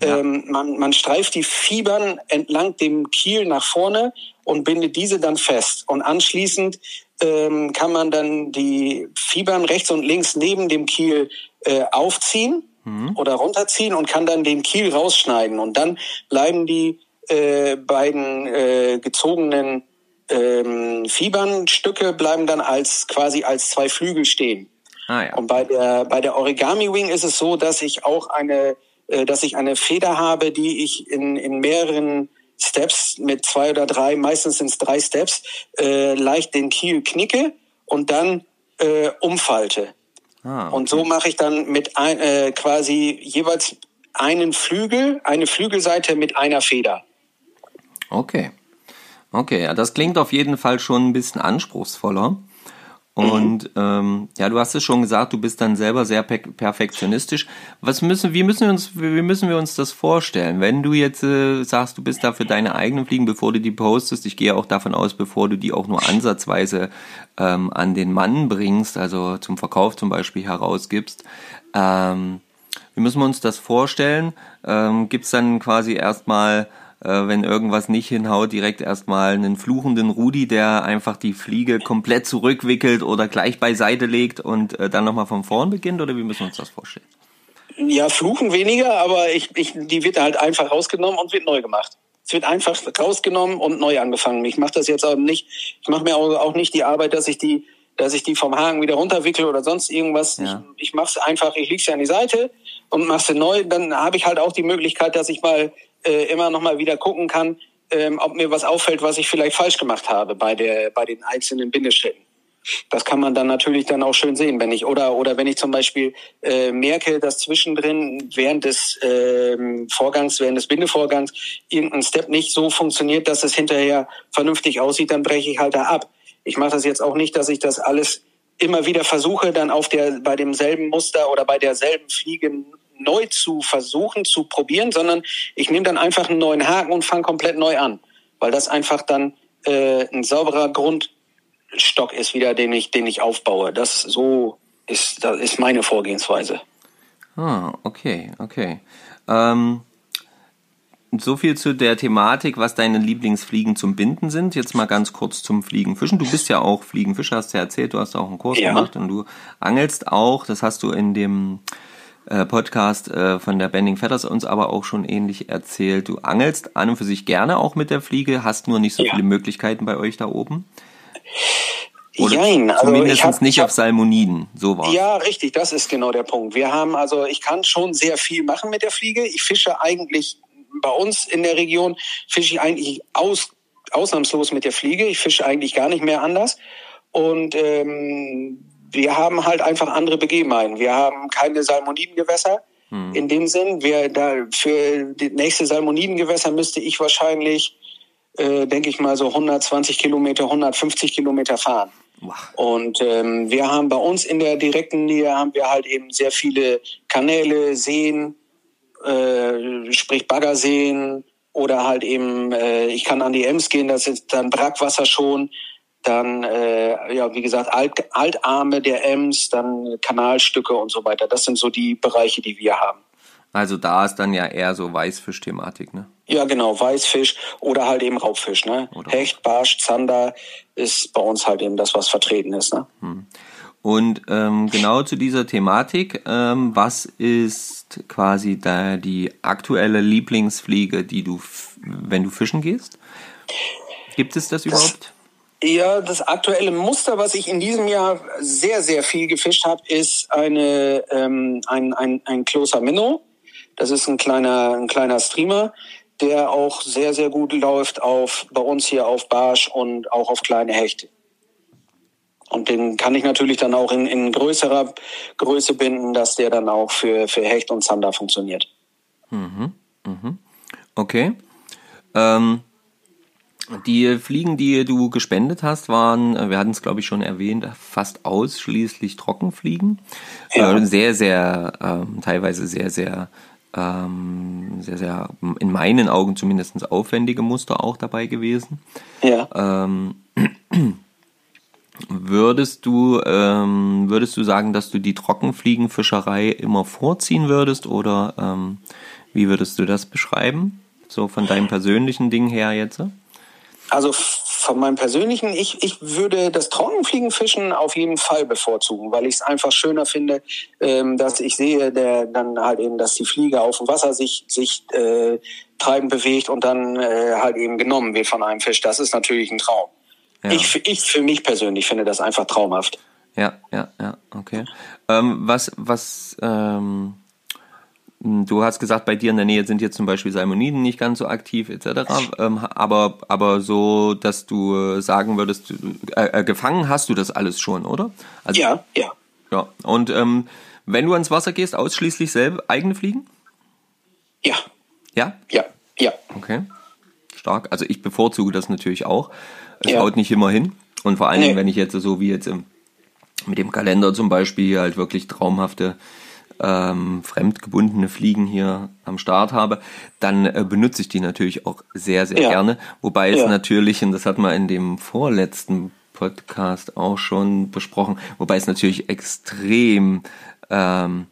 Ähm, man, man streift die Fibern entlang dem Kiel nach vorne und bindet diese dann fest. Und anschließend ähm, kann man dann die Fibern rechts und links neben dem Kiel äh, aufziehen oder runterziehen und kann dann den Kiel rausschneiden. Und dann bleiben die äh, beiden äh, gezogenen ähm, Fibernstücke bleiben dann als quasi als zwei Flügel stehen. Ah ja. Und bei der bei der Origami Wing ist es so, dass ich auch eine dass ich eine Feder habe, die ich in in mehreren Steps mit zwei oder drei, meistens sind es drei Steps, äh, leicht den Kiel knicke und dann äh, umfalte. Ah, Und so mache ich dann mit ein, äh, quasi jeweils einen Flügel, eine Flügelseite mit einer Feder. Okay. Okay, ja, das klingt auf jeden Fall schon ein bisschen anspruchsvoller. Und ähm, ja, du hast es schon gesagt, du bist dann selber sehr per perfektionistisch. Was müssen, wie müssen wir uns, wie müssen wir uns das vorstellen? Wenn du jetzt äh, sagst, du bist da für deine eigenen Fliegen, bevor du die postest, ich gehe auch davon aus, bevor du die auch nur ansatzweise ähm, an den Mann bringst, also zum Verkauf zum Beispiel herausgibst. Ähm, wie müssen wir uns das vorstellen? Ähm, Gibt es dann quasi erstmal, wenn irgendwas nicht hinhaut, direkt erstmal einen fluchenden Rudi, der einfach die Fliege komplett zurückwickelt oder gleich beiseite legt und äh, dann nochmal von vorn beginnt? Oder wie müssen wir uns das vorstellen? Ja, fluchen weniger, aber ich, ich, die wird halt einfach rausgenommen und wird neu gemacht. Es wird einfach rausgenommen und neu angefangen. Ich mache das jetzt auch nicht, ich mache mir auch, auch nicht die Arbeit, dass ich die, dass ich die vom Haken wieder runterwickle oder sonst irgendwas. Ja. Ich, ich mache es einfach, ich lege sie an die Seite und mache sie neu. Dann habe ich halt auch die Möglichkeit, dass ich mal äh, immer noch mal wieder gucken kann, ähm, ob mir was auffällt, was ich vielleicht falsch gemacht habe bei der bei den einzelnen Bindeschritten. Das kann man dann natürlich dann auch schön sehen, wenn ich oder oder wenn ich zum Beispiel äh, merke, dass zwischendrin während des ähm, Vorgangs, während des Bindevorgangs irgendein Step nicht so funktioniert, dass es hinterher vernünftig aussieht, dann breche ich halt da ab. Ich mache das jetzt auch nicht, dass ich das alles immer wieder versuche, dann auf der bei demselben Muster oder bei derselben Fliege neu zu versuchen zu probieren, sondern ich nehme dann einfach einen neuen Haken und fange komplett neu an, weil das einfach dann äh, ein sauberer Grundstock ist wieder, den ich den ich aufbaue. Das so ist das ist meine Vorgehensweise. Ah, okay, okay. Ähm, so viel zu der Thematik, was deine Lieblingsfliegen zum Binden sind. Jetzt mal ganz kurz zum Fliegenfischen. Du bist ja auch Fliegenfischer, hast du ja erzählt, du hast auch einen Kurs Ja. gemacht und du angelst auch. Das hast du in dem äh, Podcast äh, von der Bending Feathers uns aber auch schon ähnlich erzählt. Du angelst an und für sich gerne auch mit der Fliege, hast nur nicht so Ja. viele Möglichkeiten bei euch da oben. Oder Jein, also zumindest hab, nicht hab, auf Salmoniden. So war Ja, richtig, das ist genau der Punkt. Wir haben also, ich kann schon sehr viel machen mit der Fliege. Ich fische eigentlich bei uns in der Region fische ich eigentlich ausnahmslos mit der Fliege. Ich fische eigentlich gar nicht mehr anders. Und ähm, wir haben halt einfach andere Begebenheiten. Wir haben keine Salmonidengewässer. Hm. In dem Sinn, wir da für die nächste Salmonidengewässer müsste ich wahrscheinlich, äh, denke ich mal, so 120 Kilometer, 150 Kilometer fahren. Wow. Und ähm, wir haben bei uns in der direkten Nähe haben wir halt eben sehr viele Kanäle, Seen, äh, sprich Baggerseen oder halt eben, äh, ich kann an die Ems gehen, das ist dann Brackwasser schon dann äh, ja wie gesagt Alt, Altarme der Ems, dann Kanalstücke und so weiter. Das sind so die Bereiche, die wir haben. Also da ist dann ja eher so Weißfisch-Thematik, ne? Ja, genau, Weißfisch oder halt eben Raubfisch, ne? Oder Hecht, Barsch, Zander ist bei uns halt eben das, was vertreten ist, ne? Hm. Und ähm, genau zu dieser Thematik, ähm, was ist quasi da die aktuelle Lieblingsfliege, die du, wenn du fischen gehst? Gibt es das überhaupt? Ja, das aktuelle Muster, was ich in diesem Jahr sehr, sehr viel gefischt habe, ist eine, ähm, ein, ein, ein Closer Minnow. Das ist ein kleiner, ein kleiner Streamer, der auch sehr, sehr gut läuft auf, bei uns hier auf Barsch und auch auf kleine Hechte. Und den kann ich natürlich dann auch in, in größerer Größe binden, dass der dann auch für, für Hecht und Zander funktioniert. Mhm, mhm. Okay. Ähm, die Fliegen, die du gespendet hast, waren, äh, wir hatten es glaube ich schon erwähnt, fast ausschließlich Trockenfliegen. Ja. Äh, sehr, sehr, ähm, teilweise sehr, sehr, ähm, sehr, sehr, in meinen Augen zumindest aufwendige Muster auch dabei gewesen. Ja. Ähm, <clears throat> würdest du, ähm, würdest du sagen, dass du die Trockenfliegenfischerei immer vorziehen würdest oder ähm, wie würdest du das beschreiben? So von deinem persönlichen Ding her jetzt? Also von meinem persönlichen, ich, ich würde das Trockenfliegenfischen auf jeden Fall bevorzugen, weil ich es einfach schöner finde, ähm, dass ich sehe, der dann halt eben, dass die Fliege auf dem Wasser sich, sich äh, treiben bewegt und dann äh, halt eben genommen wird von einem Fisch. Das ist natürlich ein Traum. Ja. Ich, ich für mich persönlich finde das einfach traumhaft. Ja, ja, ja, okay. Ähm, was, was, ähm hm, du hast gesagt, bei dir in der Nähe sind jetzt zum Beispiel Salmoniden nicht ganz so aktiv etc. Ähm, aber, aber so, dass du äh, sagen würdest, äh, äh, gefangen hast du das alles schon, oder? Also, ja, ja. Ja. Und ähm, wenn du ans Wasser gehst, ausschließlich selber eigene Fliegen? Ja. Ja? Ja, ja. Okay. Stark. Also ich bevorzuge das natürlich auch. Es ja. haut nicht immer hin. Und vor allen Dingen, wenn ich jetzt so wie jetzt im, mit dem Kalender zum Beispiel halt wirklich traumhafte ähm, fremdgebundene Fliegen hier am Start habe, dann äh, benutze ich die natürlich auch sehr, sehr ja. gerne. Wobei es ja. natürlich, und das hat man in dem vorletzten Podcast auch schon besprochen, wobei es natürlich extrem ähm,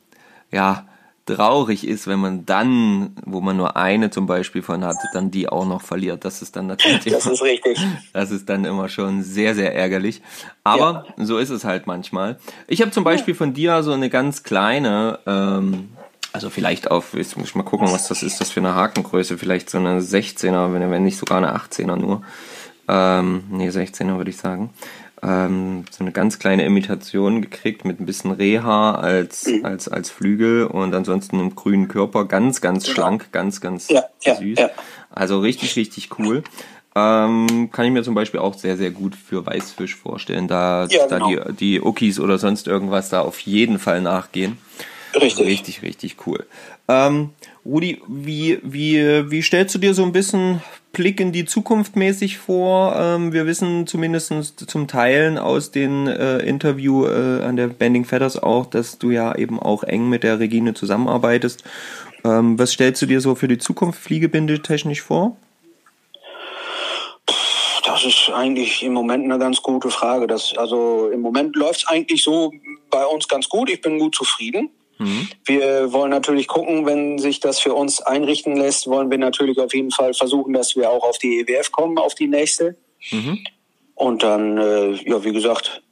ja traurig ist, wenn man dann, wo man nur eine zum Beispiel von hat, dann die auch noch verliert. Das ist dann natürlich. Das ist richtig. Das ist dann immer schon sehr, sehr ärgerlich. Aber ja. so ist es halt manchmal. Ich habe zum Beispiel von dir so eine ganz kleine, ähm, also vielleicht auf, jetzt muss ich mal gucken, was das ist, das für eine Hakengröße, vielleicht so eine 16er, wenn, wenn nicht sogar eine 18er nur. Ähm, nee, 16er würde ich sagen ähm, so eine ganz kleine Imitation gekriegt mit ein bisschen Reha als, mhm. als, als Flügel und ansonsten einem grünen Körper. Ganz, ganz schlank, ganz, ganz ja, süß. Ja, Also richtig, richtig cool. Ähm, kann ich mir zum Beispiel auch sehr, sehr gut für Weißfisch vorstellen, da, ja, genau. da die, die Ukis oder sonst irgendwas da auf jeden Fall nachgehen. Richtig. Richtig, richtig cool. Ähm, Rudi, wie, wie, wie stellst du dir so ein bisschen Blick in die Zukunft mäßig vor? Ähm, wir wissen zumindest zum Teilen aus dem äh, Interview äh, an der Bending Feathers auch, dass du ja eben auch eng mit der Regine zusammenarbeitest. Ähm, was stellst du dir so für die Zukunft fliegebindetechnisch vor? Das ist eigentlich im Moment eine ganz gute Frage. Das, also im Moment läuft es eigentlich so bei uns ganz gut. Ich bin gut zufrieden. Mhm. Wir wollen natürlich gucken, wenn sich das für uns einrichten lässt, wollen wir natürlich auf jeden Fall versuchen, dass wir auch auf die EWF kommen, auf die nächste. Mhm. Und dann, äh, ja, wie gesagt,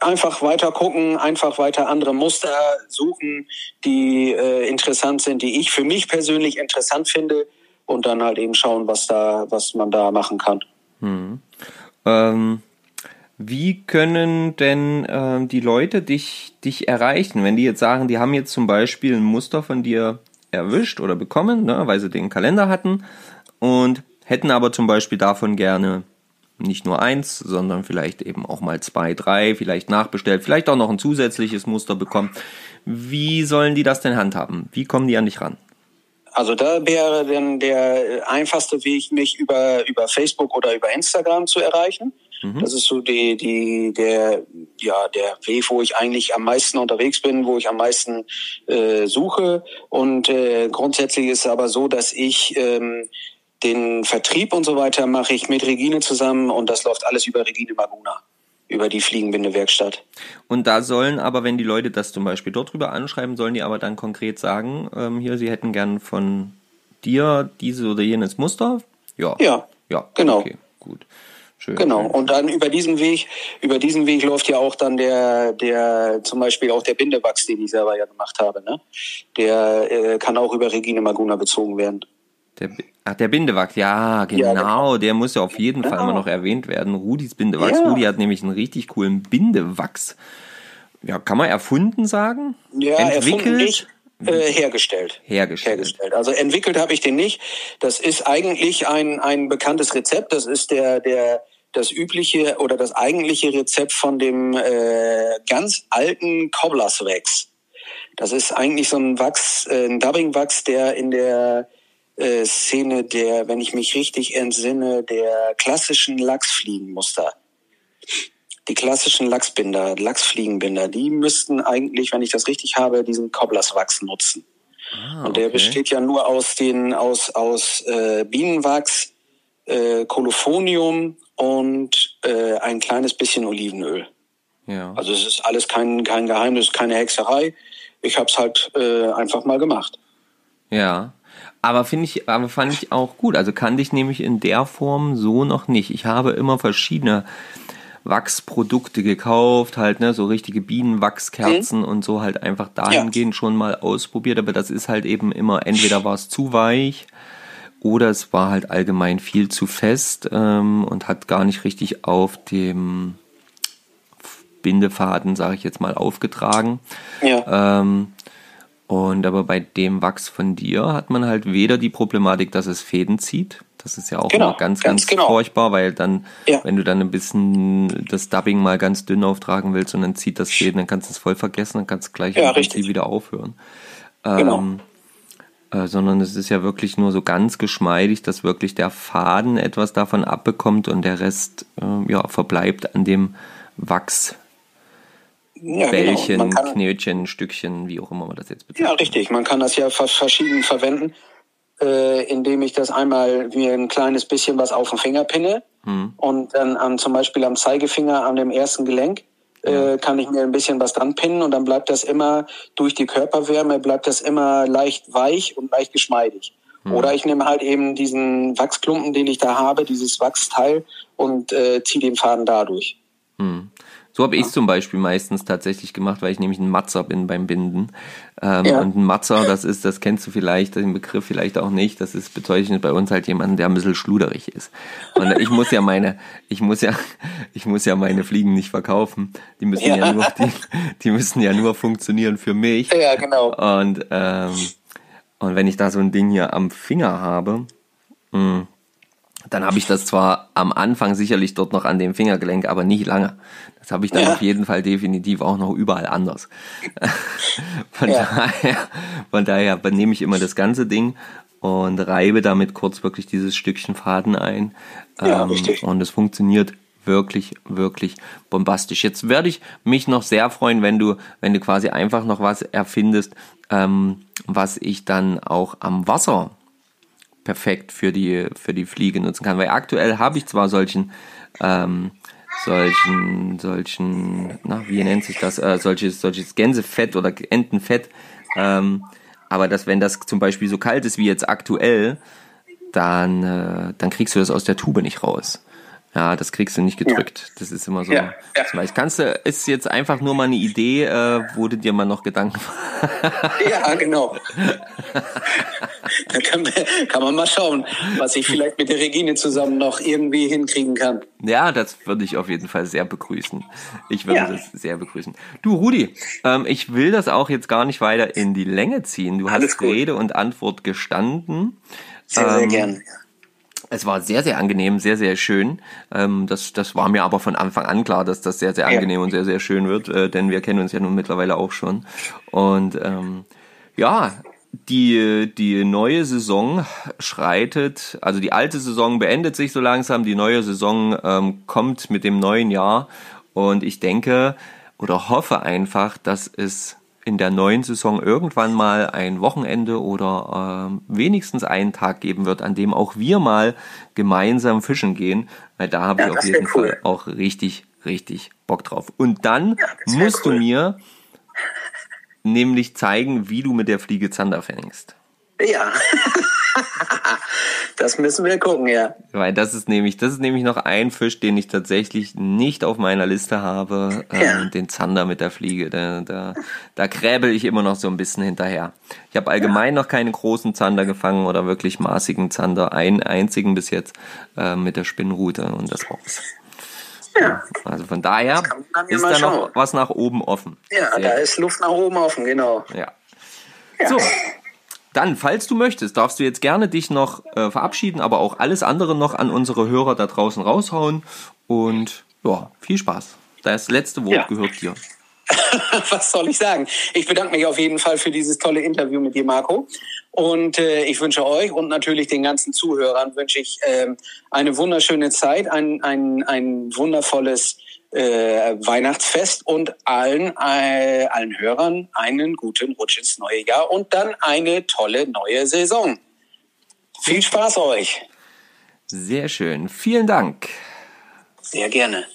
einfach weiter gucken, einfach weiter andere Muster suchen, die äh, interessant sind, die ich für mich persönlich interessant finde und dann halt eben schauen, was da, was man da machen kann. Mhm. Ähm wie können denn äh, die Leute dich, dich erreichen, wenn die jetzt sagen, die haben jetzt zum Beispiel ein Muster von dir erwischt oder bekommen, ne, weil sie den Kalender hatten und hätten aber zum Beispiel davon gerne nicht nur eins, sondern vielleicht eben auch mal zwei, drei, vielleicht nachbestellt, vielleicht auch noch ein zusätzliches Muster bekommen. Wie sollen die das denn handhaben? Wie kommen die an dich ran? Also da wäre dann der einfachste Weg, mich über, über Facebook oder über Instagram zu erreichen. Mhm. Das ist so die, die, der, ja, der Weg, wo ich eigentlich am meisten unterwegs bin, wo ich am meisten äh, suche. Und äh, grundsätzlich ist es aber so, dass ich ähm, den Vertrieb und so weiter mache ich mit Regine zusammen und das läuft alles über Regine Maguna über die Fliegenbindewerkstatt. Und da sollen aber, wenn die Leute das zum Beispiel dort drüber anschreiben, sollen die aber dann konkret sagen, ähm, hier, sie hätten gern von dir dieses oder jenes Muster? Ja. Ja. Ja. Genau. Okay, gut. Schön, genau. Und dann über diesen Weg, über diesen Weg läuft ja auch dann der, der, zum Beispiel auch der Bindewachs, den ich selber ja gemacht habe, ne? Der äh, kann auch über Regine Maguna bezogen werden. Der, ach, der Bindewachs, ja, genau, ja, genau. Der muss ja auf jeden genau. Fall immer noch erwähnt werden. Rudis Bindewachs. Ja. Rudi hat nämlich einen richtig coolen Bindewachs. Ja, kann man erfunden sagen? Ja, entwickelt. Nicht, äh, hergestellt. hergestellt. Hergestellt. Also entwickelt habe ich den nicht. Das ist eigentlich ein, ein bekanntes Rezept. Das ist der, der, das übliche oder das eigentliche Rezept von dem äh, ganz alten Cobblerswachs. Das ist eigentlich so ein Wachs, äh, ein Dubbing-Wachs, der in der äh, Szene der, wenn ich mich richtig entsinne, der klassischen Lachsfliegenmuster die klassischen Lachsbinder, Lachsfliegenbinder, die müssten eigentlich, wenn ich das richtig habe, diesen Cobblerswachs nutzen. Ah, und der okay. besteht ja nur aus den aus aus äh, Bienenwachs, äh, Kolophonium und äh, ein kleines bisschen Olivenöl. Ja. Also es ist alles kein kein Geheimnis, keine Hexerei. Ich habe es halt äh, einfach mal gemacht. Ja. Aber finde ich, aber fand ich auch gut. Also kannte ich nämlich in der Form so noch nicht. Ich habe immer verschiedene Wachsprodukte gekauft, halt, ne, so richtige Bienenwachskerzen mhm. und so halt einfach dahingehend ja. schon mal ausprobiert, aber das ist halt eben immer, entweder war es zu weich oder es war halt allgemein viel zu fest ähm, und hat gar nicht richtig auf dem Bindefaden, sage ich jetzt mal, aufgetragen. Ja. Ähm, und aber bei dem Wachs von dir hat man halt weder die Problematik, dass es Fäden zieht, das ist ja auch genau, ganz, ganz, ganz genau. furchtbar, weil dann, ja. wenn du dann ein bisschen das Dubbing mal ganz dünn auftragen willst und dann zieht das Fäden, dann kannst du es voll vergessen, dann kannst du gleich ja, wieder aufhören. Genau. Ähm, äh, sondern es ist ja wirklich nur so ganz geschmeidig, dass wirklich der Faden etwas davon abbekommt und der Rest äh, ja, verbleibt an dem Wachs. Ja, Bällchen, genau. Knötchen, Stückchen, wie auch immer man das jetzt bezeichnet. Ja, richtig. Man kann das ja verschieden verwenden äh, indem ich das einmal mir ein kleines bisschen was auf den Finger pinne mhm. und dann am, zum Beispiel am Zeigefinger an dem ersten Gelenk äh, kann ich mir ein bisschen was dran pinnen und dann bleibt das immer durch die Körperwärme bleibt das immer leicht weich und leicht geschmeidig. Mhm. Oder ich nehme halt eben diesen Wachsklumpen, den ich da habe, dieses Wachsteil und äh, ziehe den Faden dadurch. So habe ich es zum Beispiel meistens tatsächlich gemacht, weil ich nämlich ein Matzer bin beim Binden. Ähm, ja. Und ein Matzer, das ist, das kennst du vielleicht, den Begriff vielleicht auch nicht, das ist bezeichnet bei uns halt jemanden, der ein bisschen schluderig ist. Und ich muss ja meine, ich muss ja, <laughs> ich muss ja meine Fliegen nicht verkaufen. Die müssen ja, ja nur, die, die müssen ja nur funktionieren für mich. Ja, genau. Und, ähm, und wenn ich da so ein Ding hier am Finger habe, mh, hm, dann habe ich das zwar am Anfang sicherlich dort noch an dem Fingergelenk, aber nicht lange. Das habe ich dann ja. auf jeden Fall definitiv auch noch überall anders. <laughs> von, ja. daher, von daher nehme ich immer das ganze Ding und reibe damit kurz wirklich dieses Stückchen Faden ein. Ja, ähm, und es funktioniert wirklich, wirklich bombastisch. Jetzt werde ich mich noch sehr freuen, wenn du, wenn du quasi einfach noch was erfindest, ähm, was ich dann auch am Wasser perfekt für die, für die Fliege nutzen kann. Weil aktuell habe ich zwar solchen, ähm, solchen, solchen, na, wie nennt sich das, äh, solches, solches Gänsefett oder Entenfett, ähm, aber dass, wenn das zum Beispiel so kalt ist wie jetzt aktuell, dann, äh, dann kriegst du das aus der Tube nicht raus. Ja, das kriegst du nicht gedrückt. Ja. Das ist immer so. Ja, ja. Vielleicht kannst du, ist jetzt einfach nur mal eine Idee, äh, wo du dir mal noch Gedanken Ja, genau. da kann, kann, man mal schauen, was ich vielleicht mit der Regine zusammen noch irgendwie hinkriegen kann. Ja, das würde ich auf jeden Fall sehr begrüßen. Ich würde ja. das sehr begrüßen. Du, Rudi, ähm, ich will das auch jetzt gar nicht weiter in die Länge ziehen. Du Alles hast gut. Rede und Antwort gestanden. Sehr, sehr ähm, gerne. Es war sehr, sehr angenehm, sehr, sehr schön. Ähm, das, das war mir aber von Anfang an klar, dass das sehr, sehr angenehm ja. und sehr, sehr schön wird, äh, denn wir kennen uns ja nun mittlerweile auch schon. Und ähm, ja, die, die neue Saison schreitet, also die alte Saison beendet sich so langsam, die neue Saison ähm, kommt mit dem neuen Jahr und ich denke oder hoffe einfach, dass es in der neuen Saison irgendwann mal ein Wochenende oder ähm, wenigstens einen Tag geben wird, an dem auch wir mal gemeinsam fischen gehen, weil da habe ja, ich auf jeden cool. Fall auch richtig, richtig Bock drauf. Und dann ja, musst cool. du mir nämlich zeigen, wie du mit der Fliege Zander fängst. Ja. <laughs> <laughs> das müssen wir gucken, ja. Weil das ist nämlich, das ist nämlich noch ein Fisch, den ich tatsächlich nicht auf meiner Liste habe, äh, ja. den Zander mit der Fliege. Da, da, da kräbel ich immer noch so ein bisschen hinterher. Ich habe allgemein ja. noch keine großen Zander gefangen oder wirklich maßigen Zander, einen einzigen bis jetzt äh, mit der Spinnrute und das war's. Ja. Also von daher ist da noch was nach oben offen. Ja, Sehr. da ist Luft nach oben offen, genau. Ja. ja. So. Dann, falls du möchtest, darfst du jetzt gerne dich noch äh, verabschieden, aber auch alles andere noch an unsere Hörer da draußen raushauen. Und ja, viel Spaß. Das letzte Wort ja. gehört dir. <laughs> Was soll ich sagen? Ich bedanke mich auf jeden Fall für dieses tolle Interview mit dir, Marco. Und äh, ich wünsche euch und natürlich den ganzen Zuhörern wünsche ich äh, eine wunderschöne Zeit, ein, ein, ein wundervolles äh, Weihnachtsfest und allen, äh, allen Hörern einen guten Rutsch ins neue Jahr und dann eine tolle neue Saison. Viel Spaß euch. Sehr schön. Vielen Dank. Sehr gerne.